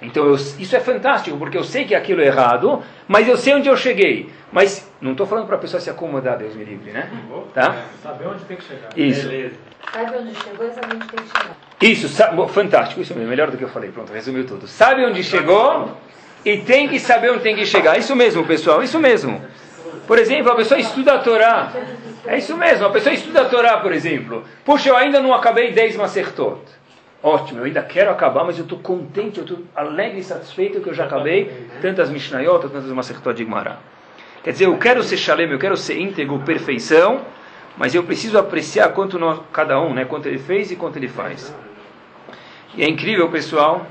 Então eu, isso é fantástico, porque eu sei que aquilo é errado, mas eu sei onde eu cheguei. Mas não estou falando para a pessoa se acomodar, Deus me livre, né? Tá? Saber onde tem que chegar. Isso. Beleza. Sabe onde chegou e sabe onde tem que chegar. Isso, sabe, fantástico, isso mesmo, melhor do que eu falei. Pronto, resumiu tudo. Sabe onde chegou e tem que saber onde tem que chegar. Isso mesmo, pessoal, isso mesmo. Por exemplo, a pessoa estuda a Torá. É isso mesmo, a pessoa estuda a Torá, por exemplo. Puxa, eu ainda não acabei 10 Masertot. Ótimo, eu ainda quero acabar, mas eu estou contente, eu estou alegre e satisfeito que eu já acabei tantas Mishnayot, tantas Masertot de. Quer dizer, eu quero ser Shalem, eu quero ser íntegro, perfeição, mas eu preciso apreciar quanto nós, cada um, né, quanto ele fez e quanto ele faz. E é incrível, pessoal,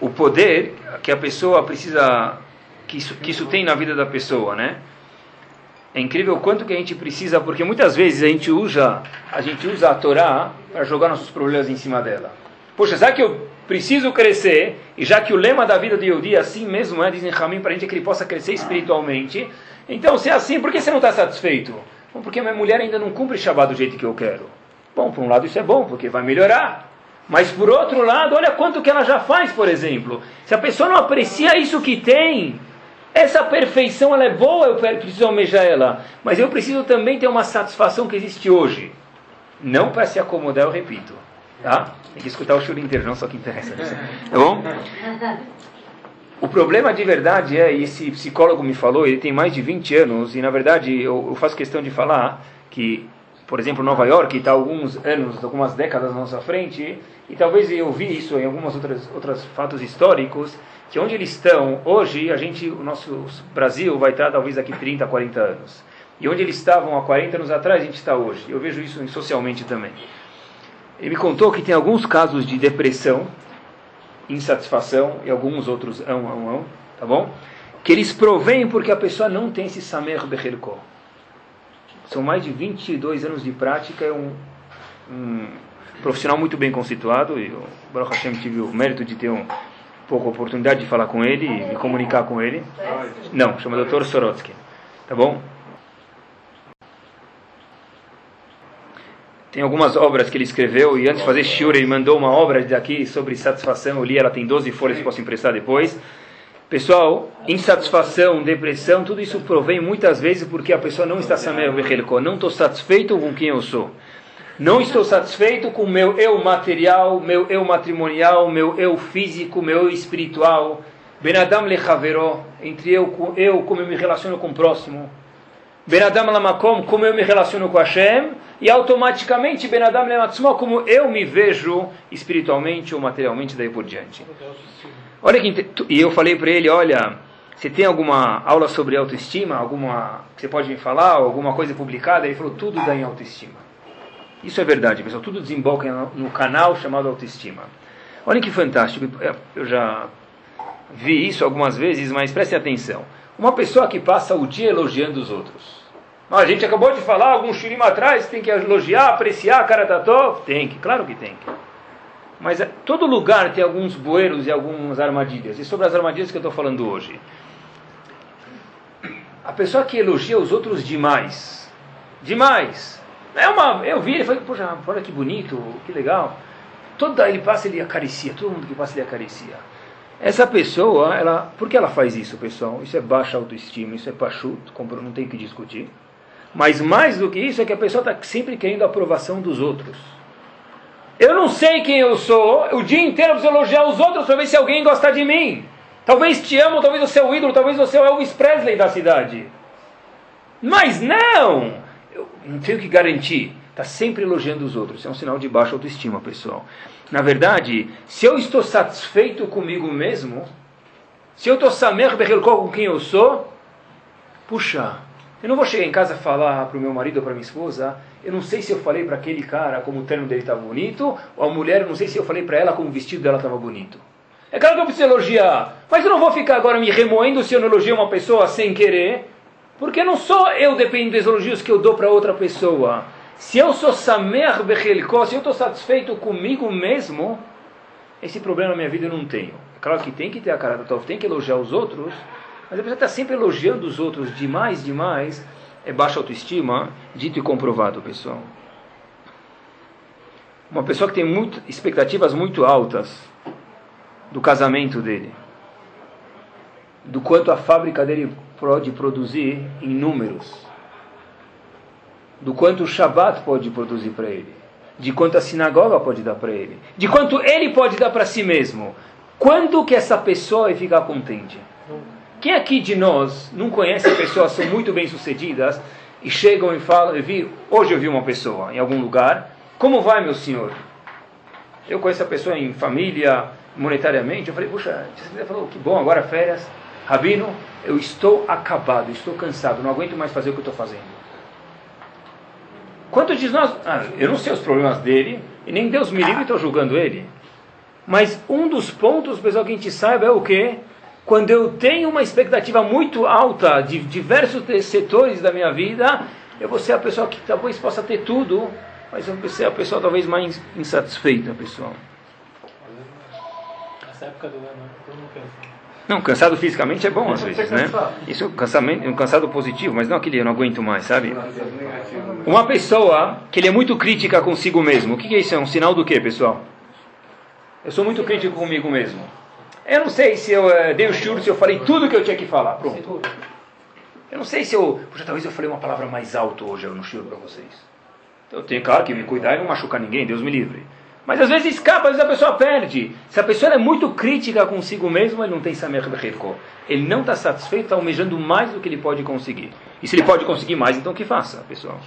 o poder que a pessoa precisa, que isso, que isso tem na vida da pessoa, né? É incrível o quanto que a gente precisa, porque muitas vezes a gente usa a, gente usa a Torá para jogar nossos problemas em cima dela. Poxa, já que eu preciso crescer, e já que o lema da vida de Yehudi é assim mesmo é, dizem Ramin, para a gente é que ele possa crescer espiritualmente, então se é assim, por que você não está satisfeito? Bom, porque minha mulher ainda não cumpre Shabbat do jeito que eu quero. Bom, por um lado isso é bom, porque vai melhorar. Mas por outro lado, olha quanto que ela já faz, por exemplo. Se a pessoa não aprecia isso que tem, essa perfeição ela é boa, eu preciso almejar ela, mas eu preciso também ter uma satisfação que existe hoje. Não para se acomodar, eu repito. Tá? Tem que escutar o choro inteiro, não só que interessa. Tá bom? O problema de verdade é, e esse psicólogo me falou, ele tem mais de 20 anos, e na verdade eu, eu faço questão de falar que, por exemplo, Nova York está alguns anos, algumas décadas na nossa frente, e talvez eu vi isso em outras outros fatos históricos, que onde eles estão hoje, a gente, o nosso Brasil vai estar talvez daqui 30, 40 anos. E onde eles estavam há 40 anos atrás, a gente está hoje. Eu vejo isso socialmente também. Ele me contou que tem alguns casos de depressão, insatisfação e alguns outros ão, ão, ão, tá bom? que eles provêm porque a pessoa não tem esse Samer Becherko. São mais de 22 anos de prática, é um, um profissional muito bem constituído, e o Baruch Hashem tive o mérito de ter um pouco a oportunidade de falar com ele e me comunicar com ele. Não, chama Dr. Sorotsky. Tá bom? Tem algumas obras que ele escreveu e antes de fazer shiur ele mandou uma obra daqui sobre satisfação. Eu li, ela tem 12 folhas posso emprestar depois. Pessoal, insatisfação, depressão, tudo isso provém muitas vezes porque a pessoa não está não estou satisfeito com quem eu sou. Não estou satisfeito com meu eu material, meu eu matrimonial, meu eu físico, meu eu espiritual. Benadam lechavero, entre eu, eu como eu me relaciono com o próximo. Benadam lamakom, como eu me relaciono com Hashem. E automaticamente Benadam lematzmo, como eu me vejo espiritualmente ou materialmente, daí por diante. Olha que e eu falei para ele, olha, você tem alguma aula sobre autoestima, alguma que você pode me falar, alguma coisa publicada? Ele falou, tudo dá em autoestima. Isso é verdade, pessoal. Tudo desemboca no canal chamado autoestima. Olha que fantástico. Eu já vi isso algumas vezes, mas preste atenção. Uma pessoa que passa o dia elogiando os outros. Ah, a gente acabou de falar, algum shirim atrás, tem que elogiar, apreciar, cara tató. Tem que, claro que tem que. Mas é, todo lugar tem alguns bueiros e algumas armadilhas. E sobre as armadilhas que eu estou falando hoje. A pessoa que elogia os outros demais. Demais. É uma, eu vi ele falei, poxa, olha que bonito, que legal. Toda ele passa, ele acaricia, todo mundo que passa, ele acaricia. Essa pessoa, ela, por que ela faz isso, pessoal? Isso é baixa autoestima, isso é pachuto, não tem que discutir. Mas mais do que isso é que a pessoa está sempre querendo a aprovação dos outros. Eu não sei quem eu sou, o dia inteiro eu preciso elogiar os outros para ver se alguém gosta de mim. Talvez te amo, talvez você é o ídolo, talvez você é o Elvis Presley da cidade. Mas não! Eu não tenho que garantir. Está sempre elogiando os outros. É um sinal de baixa autoestima, pessoal. Na verdade, se eu estou satisfeito comigo mesmo, se eu estou samer com quem eu sou, puxa, eu não vou chegar em casa falar para o meu marido ou para minha esposa, eu não sei se eu falei para aquele cara como o terno dele estava bonito, ou a mulher, eu não sei se eu falei para ela como o vestido dela estava bonito. É claro que eu preciso elogiar, mas eu não vou ficar agora me remoendo se eu não elogio uma pessoa sem querer, porque não sou eu dependendo dos elogios que eu dou para outra pessoa. Se eu sou samer bechelko, se eu estou satisfeito comigo mesmo, esse problema na minha vida eu não tenho. Claro que tem que ter a cara tem que elogiar os outros, mas a pessoa está sempre elogiando os outros demais, demais, é baixa autoestima, dito e comprovado, pessoal. Uma pessoa que tem muito, expectativas muito altas do casamento dele, do quanto a fábrica dele pode produzir em números, do quanto o Shabat pode produzir para ele, de quanto a sinagoga pode dar para ele, de quanto ele pode dar para si mesmo. Quando que essa pessoa vai ficar contente? Quem aqui de nós não conhece pessoas que são muito bem sucedidas e chegam e falam, eu vi, hoje eu vi uma pessoa em algum lugar, como vai meu senhor? Eu conheço a pessoa em família, monetariamente, eu falei, puxa, você falou, que bom, agora férias, Rabino, eu estou acabado, estou cansado, não aguento mais fazer o que eu estou fazendo. Quantos de nós. Ah, eu não sei os problemas dele, e nem Deus me livre estou julgando ele. Mas um dos pontos, pessoal, que a gente saiba é o quê? Quando eu tenho uma expectativa muito alta de diversos setores da minha vida, eu vou ser a pessoa que talvez possa ter tudo, mas eu vou ser a pessoa talvez mais insatisfeita, pessoal. Nessa época do ano, todo mundo pensa. Não, cansado fisicamente é bom às vezes, né? Isso é um, um cansado positivo, mas não aquele eu não aguento mais, sabe? Uma pessoa que ele é muito crítica consigo mesmo, o que é isso? É um sinal do que, pessoal? Eu sou muito crítico comigo mesmo. Eu não sei se eu uh, dei o churro, se eu falei tudo que eu tinha que falar. Pronto. Eu não sei se eu. Puxa, talvez eu falei uma palavra mais alta hoje no churro para vocês. Então eu tenho, claro, que me cuidar e não machucar ninguém, Deus me livre. Mas às vezes escapa, às vezes a pessoa perde. Se a pessoa é muito crítica consigo mesmo, ele não tem Samer Bechevko. Ele não está satisfeito, está almejando mais do que ele pode conseguir. E se ele pode conseguir mais, então que faça, pessoal?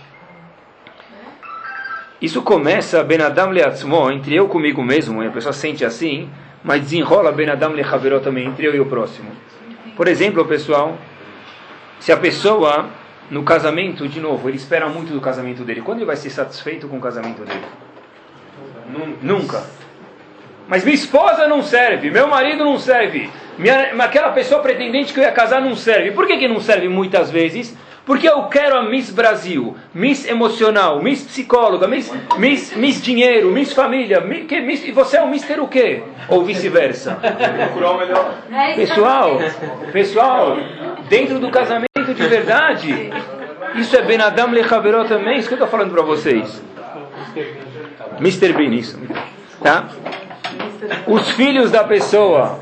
Isso começa Benadam Leatzmo, entre eu comigo mesmo, e a pessoa sente assim, mas desenrola Benadam Lechaveró também, entre eu e o próximo. Por exemplo, pessoal, se a pessoa, no casamento, de novo, ele espera muito do casamento dele, quando ele vai ser satisfeito com o casamento dele? Nunca. Mas minha esposa não serve, meu marido não serve. Minha, aquela pessoa pretendente que eu ia casar não serve. Por que, que não serve muitas vezes? Porque eu quero a Miss Brasil, Miss Emocional, Miss Psicóloga, Miss, Miss, Miss Dinheiro, Miss Família. Miss, que, Miss, e você é o Mister o quê? Ou vice-versa. Pessoal, pessoal, dentro do casamento de verdade, isso é Ben Adam Lechaveró também, isso que eu estou falando para vocês. Mr. Bean, isso. Tá? Os filhos da pessoa.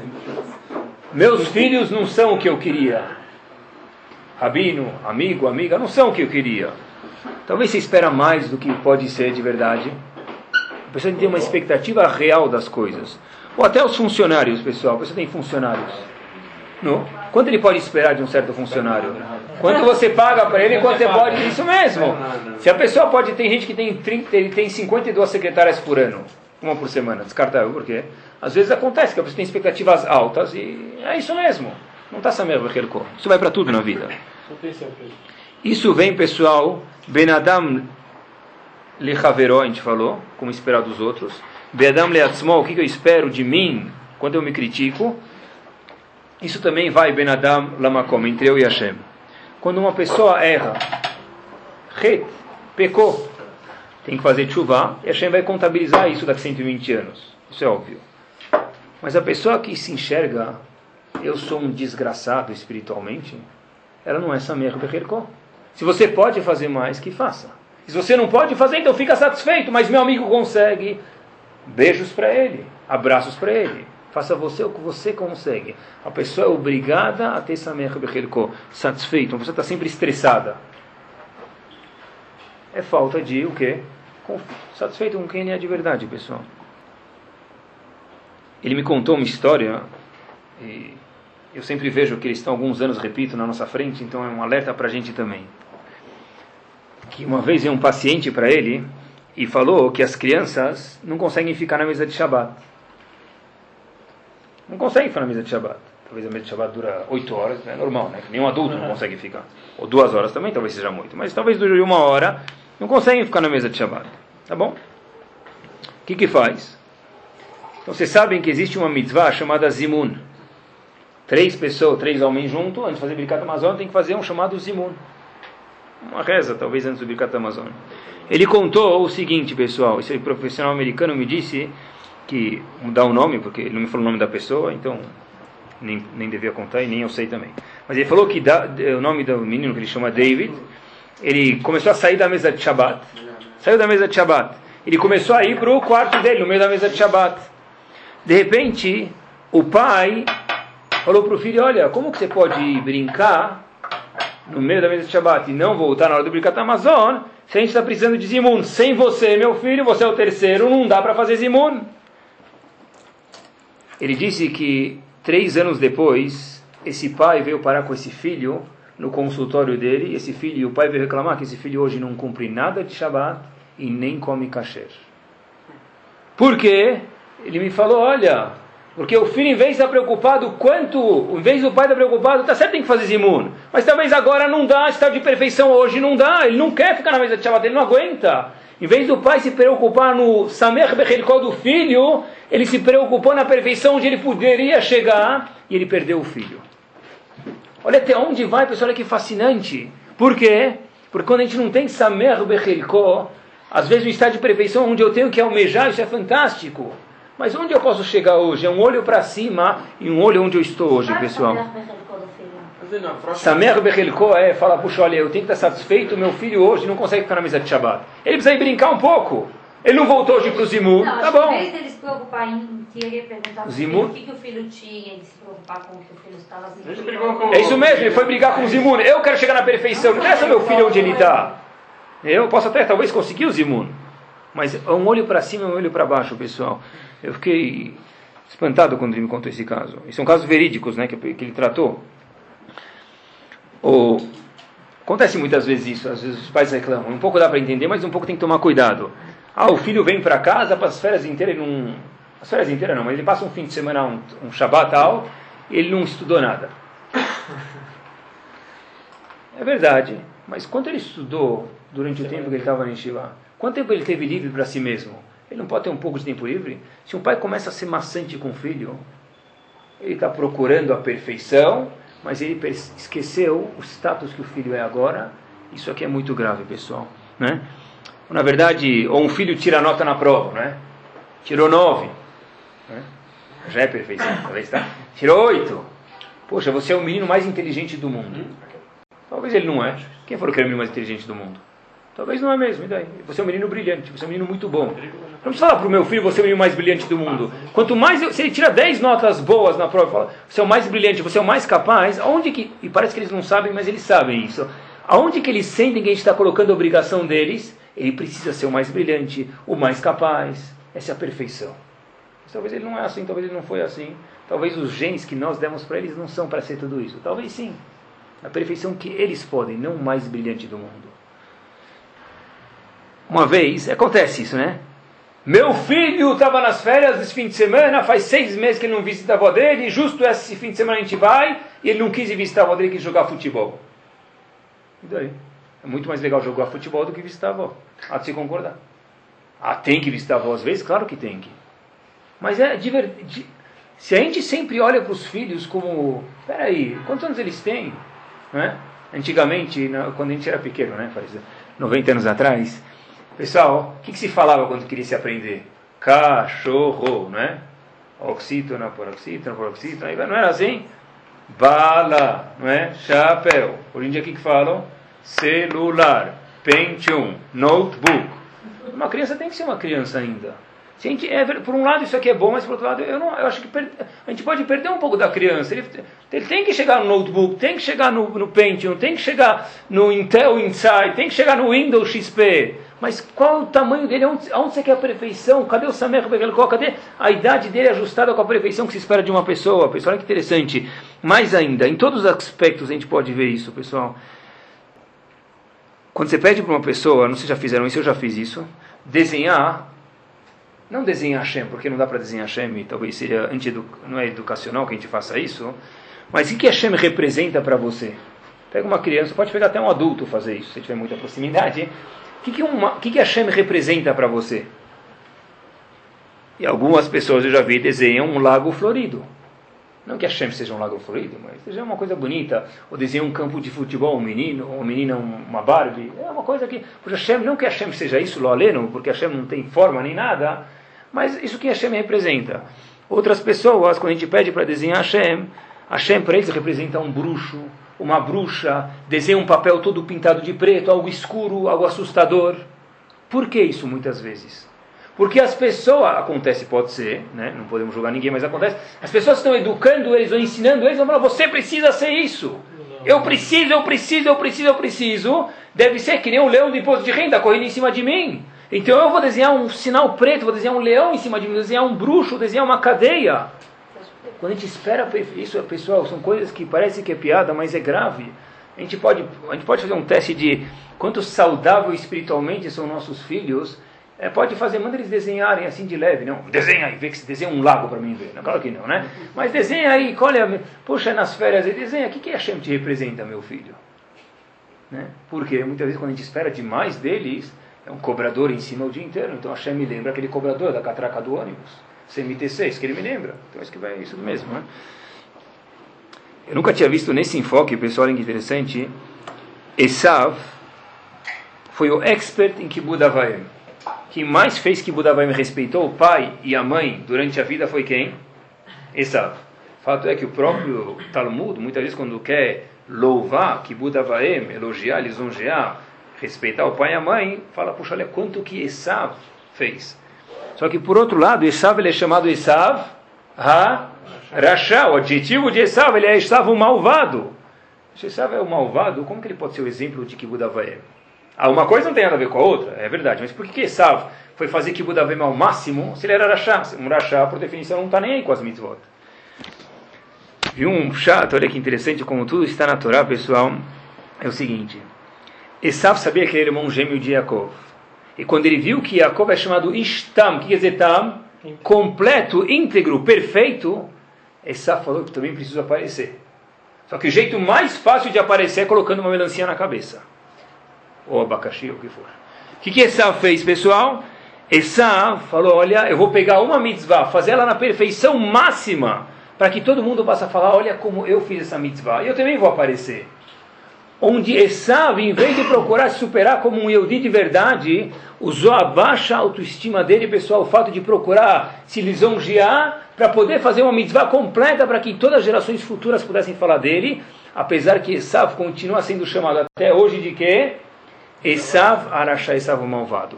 Meus filhos não são o que eu queria. Rabino, amigo, amiga, não são o que eu queria. Talvez você espera mais do que pode ser de verdade. A pessoa tem uma expectativa real das coisas. Ou até os funcionários, pessoal. Pessoa tem funcionários. Não? Quanto ele pode esperar de um certo funcionário? Quanto você paga para ele, quanto você pode. Isso mesmo. Se a pessoa pode. Tem gente que tem, 30, ele tem 52 secretárias por ano, uma por semana, descartável, por quê? Às vezes acontece que a pessoa tem expectativas altas e é isso mesmo. Não está saber Isso vai para tudo na vida. Isso vem, pessoal, Benadam lechaveró, a gente falou, como esperar dos outros. Benadam leatzmo, o que eu espero de mim quando eu me critico? Isso também vai Benadam lamakom, entre eu e Hashem. Quando uma pessoa erra, het, pecou, tem que fazer chuva, e Hashem vai contabilizar isso daqui a 120 anos. Isso é óbvio. Mas a pessoa que se enxerga, eu sou um desgraçado espiritualmente, ela não é Samer Becherko. Se você pode fazer mais, que faça. Se você não pode fazer, então fica satisfeito, mas meu amigo consegue. Beijos para ele, abraços para ele. Faça você o que você consegue. A pessoa é obrigada a ter Samer Bechelko, satisfeito. Uma pessoa está sempre estressada. É falta de o quê? Satisfeito com quem é de verdade, pessoal. Ele me contou uma história, e eu sempre vejo que eles estão alguns anos, repito, na nossa frente, então é um alerta para a gente também. Que uma vez veio um paciente para ele e falou que as crianças não conseguem ficar na mesa de Shabbat. Não consegue ficar na mesa de Shabbat. Talvez a mesa de Shabbat dura oito horas, é normal, né? Nenhum adulto não consegue ficar. Ou duas horas também, talvez seja muito. Mas talvez dure uma hora, não conseguem ficar na mesa de Shabbat. Tá bom? O que que faz? Então vocês sabem que existe uma mitzvah chamada Zimun. Três pessoas, três homens juntos, antes de fazer Birkat Amazônia, tem que fazer um chamado Zimun. Uma reza, talvez antes do Birkat Amazônia. Ele contou o seguinte, pessoal. Esse profissional americano me disse que mudar o nome, porque ele não me falou o nome da pessoa, então nem, nem devia contar e nem eu sei também. Mas ele falou que da, o nome do menino que ele chama David, ele começou a sair da mesa de Shabbat. Saiu da mesa de Shabbat. Ele começou a ir para o quarto dele, no meio da mesa de Shabbat. De repente, o pai falou para o filho: Olha, como que você pode brincar no meio da mesa de Shabbat e não voltar na hora do Birkat Amazon se a gente está precisando de Zimun? Sem você, meu filho, você é o terceiro, não dá para fazer Zimun. Ele disse que três anos depois, esse pai veio parar com esse filho no consultório dele, esse filho, o pai veio reclamar que esse filho hoje não cumpre nada de Shabbat e nem come kasher. Por quê? Ele me falou, olha, porque o filho, em vez de estar preocupado quanto, em vez do pai estar preocupado, está certo, tem que fazer zimun. Mas talvez agora não dá, está de perfeição hoje, não dá. Ele não quer ficar na mesa de Shabbat, ele não aguenta. Em vez do pai se preocupar no Samer Becherikó do filho, ele se preocupou na perfeição onde ele poderia chegar e ele perdeu o filho. Olha até onde vai, pessoal, olha que fascinante. Por quê? Porque quando a gente não tem Samer Becherikó, às vezes o estado de perfeição onde eu tenho que almejar, isso é fantástico. Mas onde eu posso chegar hoje? É um olho para cima e um olho onde eu estou hoje, pessoal. Samer Bechelko é, fala, puxa, olha, eu tenho que estar satisfeito, meu filho hoje não consegue ficar na mesa de Shabbat. Ele precisa ir brincar um pouco. Ele não voltou hoje para o Zimur, não, tá bom. Em vez se preocupar em querer perguntar o que, que o filho tinha, ele se preocupar com o que o filho estava assim. É isso mesmo, ele foi brigar com o Zimur. Eu quero chegar na perfeição, não interessa meu filho onde ele está. Eu posso até talvez conseguir o Zimun. Mas é um olho para cima e um olho para baixo, pessoal. Eu fiquei espantado quando ele me contou esse caso. E são casos verídicos né, que, que ele tratou. Ou, acontece muitas vezes isso, às vezes os pais reclamam. Um pouco dá para entender, mas um pouco tem que tomar cuidado. Ah, o filho vem para casa para as férias inteiras, não, as férias inteiras não, mas ele passa um fim de semana, um, um Shabbat tal, e ele não estudou nada. É verdade, mas quanto ele estudou durante o tempo que ele estava em Shiva? Quanto tempo ele teve livre para si mesmo? Ele não pode ter um pouco de tempo livre? Se um pai começa a ser maçante com o filho, ele está procurando a perfeição, mas ele esqueceu o status que o filho é agora. Isso aqui é muito grave, pessoal. Né? Na verdade, ou um filho tira nota na prova, né? tirou nove, né? já é perfeição, talvez tá? tirou oito. Poxa, você é o menino mais inteligente do mundo. Talvez ele não é. Quem falou que era o menino mais inteligente do mundo? Talvez não é mesmo, e daí? Você é um menino brilhante, você é um menino muito bom. Vamos falar para o meu filho, você é o menino mais brilhante do mundo. Quanto mais, eu, se ele tira 10 notas boas na prova, fala, você é o mais brilhante, você é o mais capaz, aonde que, e parece que eles não sabem, mas eles sabem isso. Aonde que eles sentem que a gente está colocando a obrigação deles, ele precisa ser o mais brilhante, o mais capaz. Essa é a perfeição. Mas talvez ele não é assim, talvez ele não foi assim. Talvez os genes que nós demos para eles não são para ser tudo isso. Talvez sim. A perfeição que eles podem, não o mais brilhante do mundo. Uma vez, acontece isso, né? Meu filho estava nas férias esse fim de semana, faz seis meses que ele não visita a avó dele, justo esse fim de semana a gente vai, e ele não quis visitar a avó dele, quis jogar futebol. E daí? É muito mais legal jogar futebol do que visitar a avó. Há de se concordar. Ah, tem que visitar a avó às vezes? Claro que tem que. Mas é divertido. Se a gente sempre olha para os filhos como, peraí, quantos anos eles têm? Né? Antigamente, quando a gente era pequeno, né, faz 90 anos atrás, Pessoal, o que, que, se falava quando queria se aprender? Cachorro, né? Oxítona por oxítona por oxítona. Não era assim? Bala, não é? Chapéu. Hoje em dia o que, que falam? Celular, Pentium, notebook. Uma criança tem que ser uma criança ainda. Gente, é, por um lado isso aqui é bom, mas por outro lado eu, não, eu acho que per, a gente pode perder um pouco da criança. Ele, ele tem que chegar no notebook, tem que chegar no, no Pentium, tem que chegar no Intel Inside, tem que chegar no Windows XP. Mas qual o tamanho dele? Onde, onde você quer a perfeição? Cadê o Samer Begelkó? Cadê a idade dele ajustada com a perfeição que se espera de uma pessoa? Pessoal, olha que interessante. Mais ainda, em todos os aspectos a gente pode ver isso, pessoal. Quando você pede para uma pessoa, não sei se já fizeram isso, eu já fiz isso, desenhar, não desenhar Hashem, porque não dá para desenhar Hashem, talvez seja não é educacional que a gente faça isso, mas o que Hashem representa para você? Pega uma criança, pode pegar até um adulto fazer isso, se tiver muita proximidade que, que, uma, que, que Hashem representa para você? E algumas pessoas eu já vi desenham um lago florido. Não que Hashem seja um lago florido, mas seja uma coisa bonita. Ou desenham um campo de futebol, um menino, uma menina, uma Barbie. É uma coisa que. Porque Hashem, não que Hashem seja isso, lo aleno, porque Hashem não tem forma nem nada, mas isso que Hashem representa. Outras pessoas, quando a gente pede para desenhar Hashem, Hashem para eles representa um bruxo, uma bruxa, desenha um papel todo pintado de preto, algo escuro, algo assustador. Por que isso muitas vezes? Porque as pessoas, acontece, pode ser, né? não podemos julgar ninguém, mas acontece, as pessoas estão educando eles ou ensinando eles, vão falar, você precisa ser isso. Eu preciso, eu preciso, eu preciso, eu preciso. Deve ser que nem um leão do imposto de renda correndo em cima de mim. Então eu vou desenhar um sinal preto, vou desenhar um leão em cima de mim, vou desenhar um bruxo, vou desenhar uma cadeia. Quando a gente espera isso, pessoal, são coisas que parece que é piada, mas é grave. A gente pode, a gente pode fazer um teste de quanto saudável espiritualmente são nossos filhos. É, pode fazer, manda eles desenharem assim de leve, não? Desenha aí, vê que se desenha um lago para mim ver. Não, claro que não, né? Mas desenha aí, olha, puxa nas férias, desenha. O que, que Hashem te representa, meu filho? Né? Porque muitas vezes quando a gente espera demais deles, é um cobrador em cima o dia inteiro. Então a Hashem me lembra aquele cobrador da catraca do ônibus. CMT6, que ele me lembra. Então isso que vai isso mesmo, né? Eu nunca tinha visto nesse enfoque, pessoal, olha que interessante. Esav foi o expert em Kibbutz Avaim. Quem mais fez Kibbutz Avaim respeitou o pai e a mãe durante a vida foi quem? Esav. Fato é que o próprio Talmud, muitas vezes quando quer louvar Kibbutz Avaim, elogiar, lisonjear, respeitar o pai e a mãe, fala, puxa, olha quanto que Esav fez. Só que por outro lado, Esav ele é chamado Esav ha Rasha. O adjetivo de Esav ele é Esav o malvado. Se Esav é o malvado, como que ele pode ser o exemplo de Kibbutz Avaim? Ah, uma coisa não tem nada a ver com a outra, é verdade. Mas por que Esav foi fazer Kibbutz Avaim ao máximo se ele era Rasha? Um Rasha, por definição, não está nem aí com as mitzvot. Viu um chato, olha que interessante como tudo está na Torá, pessoal. É o seguinte. Esav sabia que ele era irmão gêmeo de Yaakov. E quando ele viu que Jacob é chamado Ishtam, que quer dizer Tam, completo, íntegro, perfeito, Essa falou que também precisa aparecer. Só que o jeito mais fácil de aparecer é colocando uma melancia na cabeça. Ou abacaxi, ou o que for. O que, que fez, pessoal? Essa falou, olha, eu vou pegar uma mitzvah, fazer ela na perfeição máxima, para que todo mundo possa falar, olha como eu fiz essa mitzvah, e eu também vou aparecer. Onde Esav, em vez de procurar se superar como um Yehudi de verdade, usou a baixa autoestima dele, pessoal, o fato de procurar se lisonjear para poder fazer uma mitzvah completa para que todas as gerações futuras pudessem falar dele, apesar que Esav continua sendo chamado até hoje de quê? Esav Arashá Esav o malvado.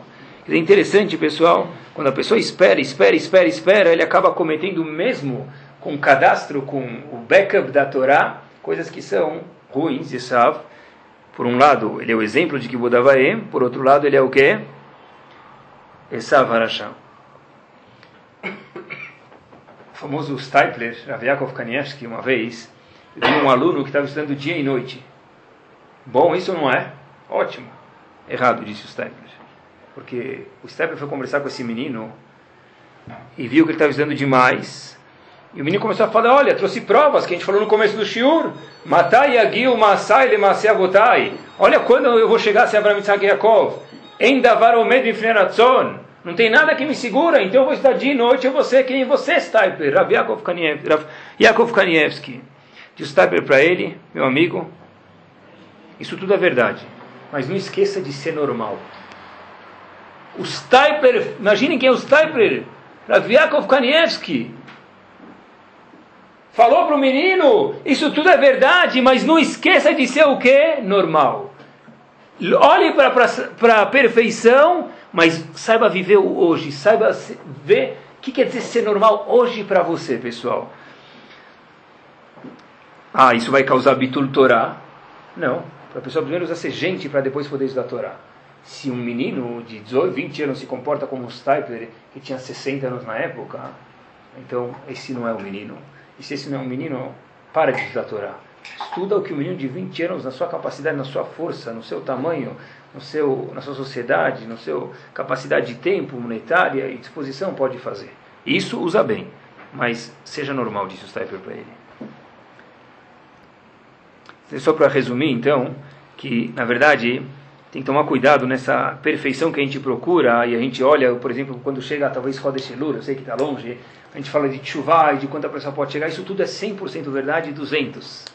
É interessante, pessoal, quando a pessoa espera, espera, espera, espera, ele acaba cometendo mesmo com o cadastro, com o backup da Torá, coisas que são ruins, Esav. Por um lado, ele é o exemplo de que Budavaem, por outro lado, ele é o quê? Esav Arashá. O famoso Stipler, Rav Kanievski, uma vez, viu um aluno que estava estudando dia e noite. Bom, isso não é? Ótimo. Errado, disse o Stipler. Porque o Stipler foi conversar com esse menino e viu que ele estava estudando demais. E o menino começou a falar, olha, trouxe provas que a gente falou no começo do Shiur. Matai Agil Masai Lemase Avotai. Olha quando eu vou chegar a ser Abraham Yitzhak Yaakov. Endavar Omed Infneratzon. Não tem nada que me segura, então eu vou estudar dia e noite, eu vou ser quem você, Stipler. Rav Yaakov, Kanievski. Diz Stipler para ele, meu amigo, isso tudo é verdade. Mas não esqueça de ser normal. O Stipler, imaginem quem é o Stipler. Rav Yaakov Kanievski. Falou para o menino, isso tudo é verdade, mas não esqueça de ser o que? Normal. Olhe para a perfeição, mas saiba viver o hoje, saiba ver o que quer dizer ser normal hoje para você, pessoal. Ah, isso vai causar bitul Torá? Não. Para a pessoa primeiro usar ser gente para depois poder estudar Torá. Se um menino de 18, 20 anos se comporta como um Stipler, que tinha 60 anos na época, então esse não é o menino. E se esse não é um menino, para de estudar a Torá. Estuda o que o menino de 20 anos, na sua capacidade, na sua força, no seu tamanho, no seu, na sua sociedade, na sua capacidade de tempo, monetária e disposição, pode fazer. Isso usa bem, mas seja normal, disse o Stiper para ele. Só para resumir, então, que na verdade tem que tomar cuidado nessa perfeição que a gente procura e a gente olha, por exemplo, quando chega talvez Roda Shelur, eu sei que está longe, a gente fala de chuva e de quanto a pessoa pode chegar, isso tudo é 100% verdade, 200.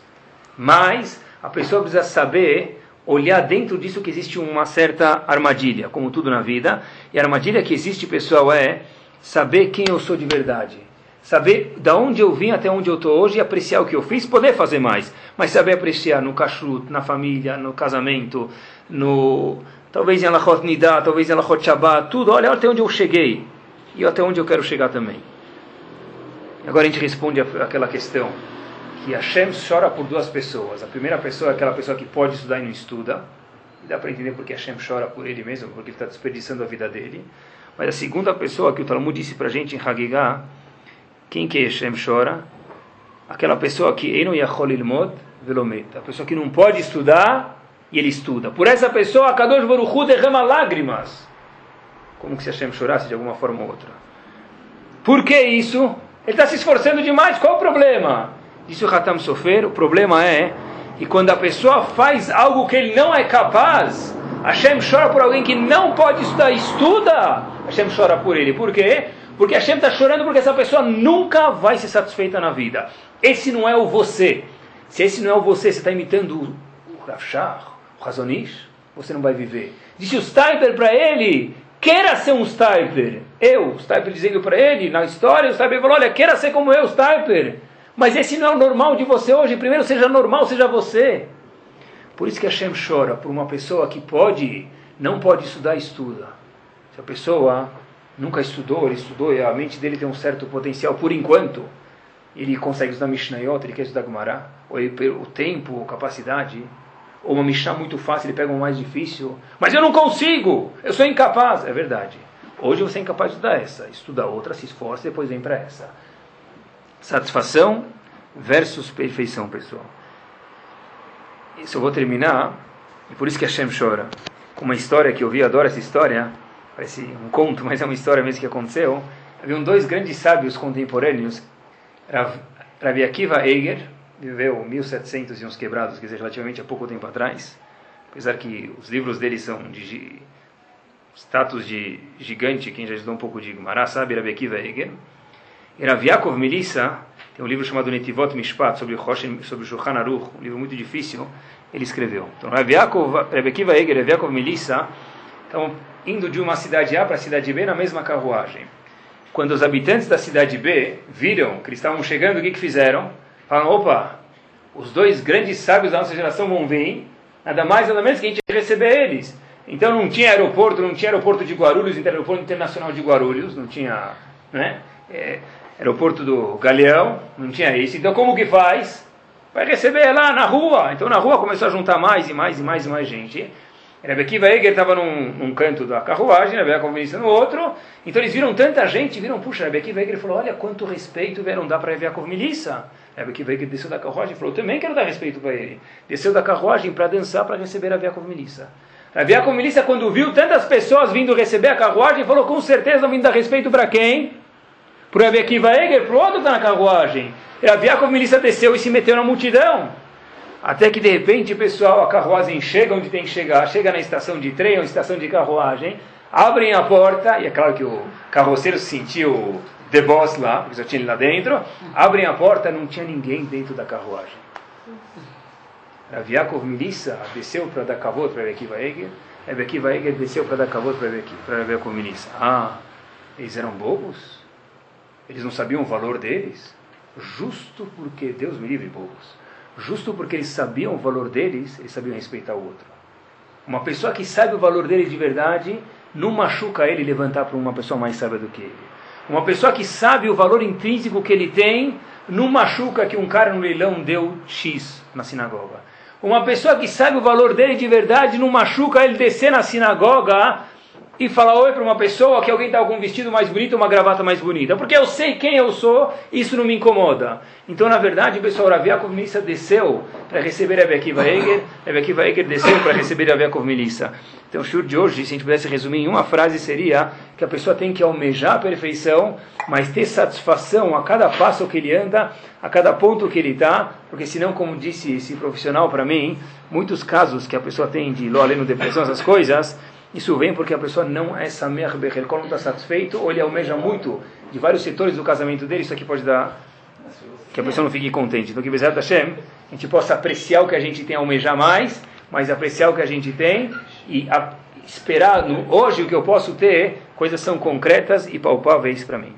Mas a pessoa precisa saber olhar dentro disso que existe uma certa armadilha, como tudo na vida. E a armadilha que existe, pessoal, é saber quem eu sou de verdade. Saber da onde eu vim até onde eu estou hoje e apreciar o que eu fiz, poder fazer mais. Mas saber apreciar no kashrut, na família, no casamento, no talvez em Alachot Nidah, talvez em Alachot Shabbat, tudo. Olha até onde eu cheguei e até onde eu quero chegar também. Agora a gente responde aquela questão que Hashem chora por duas pessoas. A primeira pessoa é aquela pessoa que pode estudar e não estuda. E dá para entender porque Hashem chora por ele mesmo, porque ele está desperdiçando a vida dele. Mas a segunda pessoa que o Talmud disse para a gente em Hagigah, quem que Hashem chora? Aquela pessoa que Eno Yachol Ilmod Velomet. A pessoa que não pode estudar e ele estuda. Por essa pessoa, Kadosh Baruch derrama lágrimas. Como que se Hashem chorasse de alguma forma ou outra. Por que isso? Ele está se esforçando demais, qual o problema? Disse o Hatam Sofer, o problema é que quando a pessoa faz algo que ele não é capaz, Hashem chora por alguém que não pode estudar, estuda, Hashem chora por ele. Por quê? Porque Hashem está chorando porque essa pessoa nunca vai ser satisfeita na vida. Esse não é o você. Se esse não é o você, você está imitando o Rafshah, o Razonish, você não vai viver. Disse o Steiber para ele, queira ser um Stiper. Eu, Stiper dizendo para ele, na história, o Stiper falou, olha, queira ser como eu, Stiper. Mas esse não é o normal de você hoje. Primeiro seja normal, seja você. Por isso que Hashem chora por uma pessoa que pode, não pode estudar, estuda. Se a pessoa nunca estudou, ele estudou e a mente dele tem um certo potencial por enquanto, ele consegue estudar Mishnayot, ele quer estudar Gemara, ou ele, o tempo, capacidade, ou uma Mishnah muito fácil, ele pega uma mais difícil. Mas eu não consigo, eu sou incapaz. É verdade. Hoje você é incapaz de estudar essa, estuda outra, se esforça e depois vem para essa. Satisfação versus perfeição, pessoal. Isso eu vou terminar, e por isso que Hashem chora. Uma história que eu vi, adoro essa história, parece um conto, mas é uma história mesmo que aconteceu. Haviam dois grandes sábios contemporâneos, Rav, Rav Akiva Eiger, viveu 1700 e uns quebrados, quer dizer, relativamente há pouco tempo atrás, apesar que os livros dele são de status de gigante, quem já estudou um pouco de Gumará sabe, Rav Akiva Eger. E Rav Yaakov Melissa Tem um livro chamado Netivot Mishpat sobre o sobre Shulchan Aruch, um livro muito difícil. Ele escreveu. Então, Rav Yaakov, Eger, Rav Yaakov Melissa, indo de uma cidade A para a cidade B na mesma carruagem. Quando os habitantes da cidade B viram que eles estavam chegando, o que, que fizeram? Falaram: opa, os dois grandes sábios da nossa geração vão vir, nada mais nada menos que a gente receber eles. Então não tinha aeroporto, não tinha aeroporto de Guarulhos, aeroporto internacional de Guarulhos, não tinha, né? É, aeroporto do Galeão, não tinha isso. Então como que faz? Vai receber lá na rua. Então na rua começou a juntar mais e mais e mais e mais gente. Rebbe Kiva Eger estava num, num, canto da carruagem, Rebbe Yaakov no outro. Então eles viram tanta gente, viram, puxa, Rebbe Kiva Eger falou, olha quanto respeito vieram dar para Rebbe Yaakov. Rebbe Kiva Eger desceu da carruagem e falou, também quero dar respeito para ele. Desceu da carruagem para dançar, para receber Rebbe Yaakov. Rebbe Yaakov quando viu tantas pessoas vindo receber a carruagem, falou, com certeza vão dar respeito para quem? Para o Rebbe Akiva Eger, para o outro que está na carruagem. Rebbe Yaakov Melissa desceu e se meteu na multidão. Até que de repente, pessoal, a carruagem chega onde tem que chegar, chega na estação de trem ou estação de carruagem, abrem a porta, e é claro que o carroceiro sentiu the boss lá, porque só tinha ele lá dentro, abrem a porta, não tinha ninguém dentro da carruagem. Rav Yaakov Milissa desceu para dar kavod para Rebekiva Eger, Rebekiva Eger desceu para dar kavod para Rav Yaakov Milissa. Ah, eles eram bobos? Eles não sabiam o valor deles? Justo porque Deus me livre bobos justo porque eles sabiam o valor deles, eles sabiam respeitar o outro. Uma pessoa que sabe o valor dele de verdade, não machuca ele levantar para uma pessoa mais sábia do que ele. Uma pessoa que sabe o valor intrínseco que ele tem, não machuca que um cara no leilão deu X na sinagoga. Uma pessoa que sabe o valor dele de verdade, não machuca ele descer na sinagoga e falar oi para uma pessoa que alguém está com um vestido mais bonito, uma gravata mais bonita. Porque eu sei quem eu sou, isso não me incomoda. Então, na verdade, o pessoal Rav Milissa desceu para receber a Akiva Eger, Rav Akiva Eger desceu para receber a Yaakov Milissa. Então, o shur de hoje, se a gente pudesse resumir em uma frase, seria que a pessoa tem que almejar a perfeição, mas ter satisfação a cada passo que ele anda, a cada ponto que ele está, porque senão, como disse esse profissional para mim, muitos casos que a pessoa tem de loleno depressão, essas coisas, isso vem porque a pessoa não é samer becher, não está satisfeito, ou ele almeja muito de vários setores do casamento dele, isso aqui pode dar que a pessoa não fique contente. Então que Bezerra Hashem, a gente possa apreciar o que a gente tem, almejar mais, mas apreciar o que a gente tem e a, esperar no, hoje o que eu posso ter, coisas são concretas e palpáveis para mim.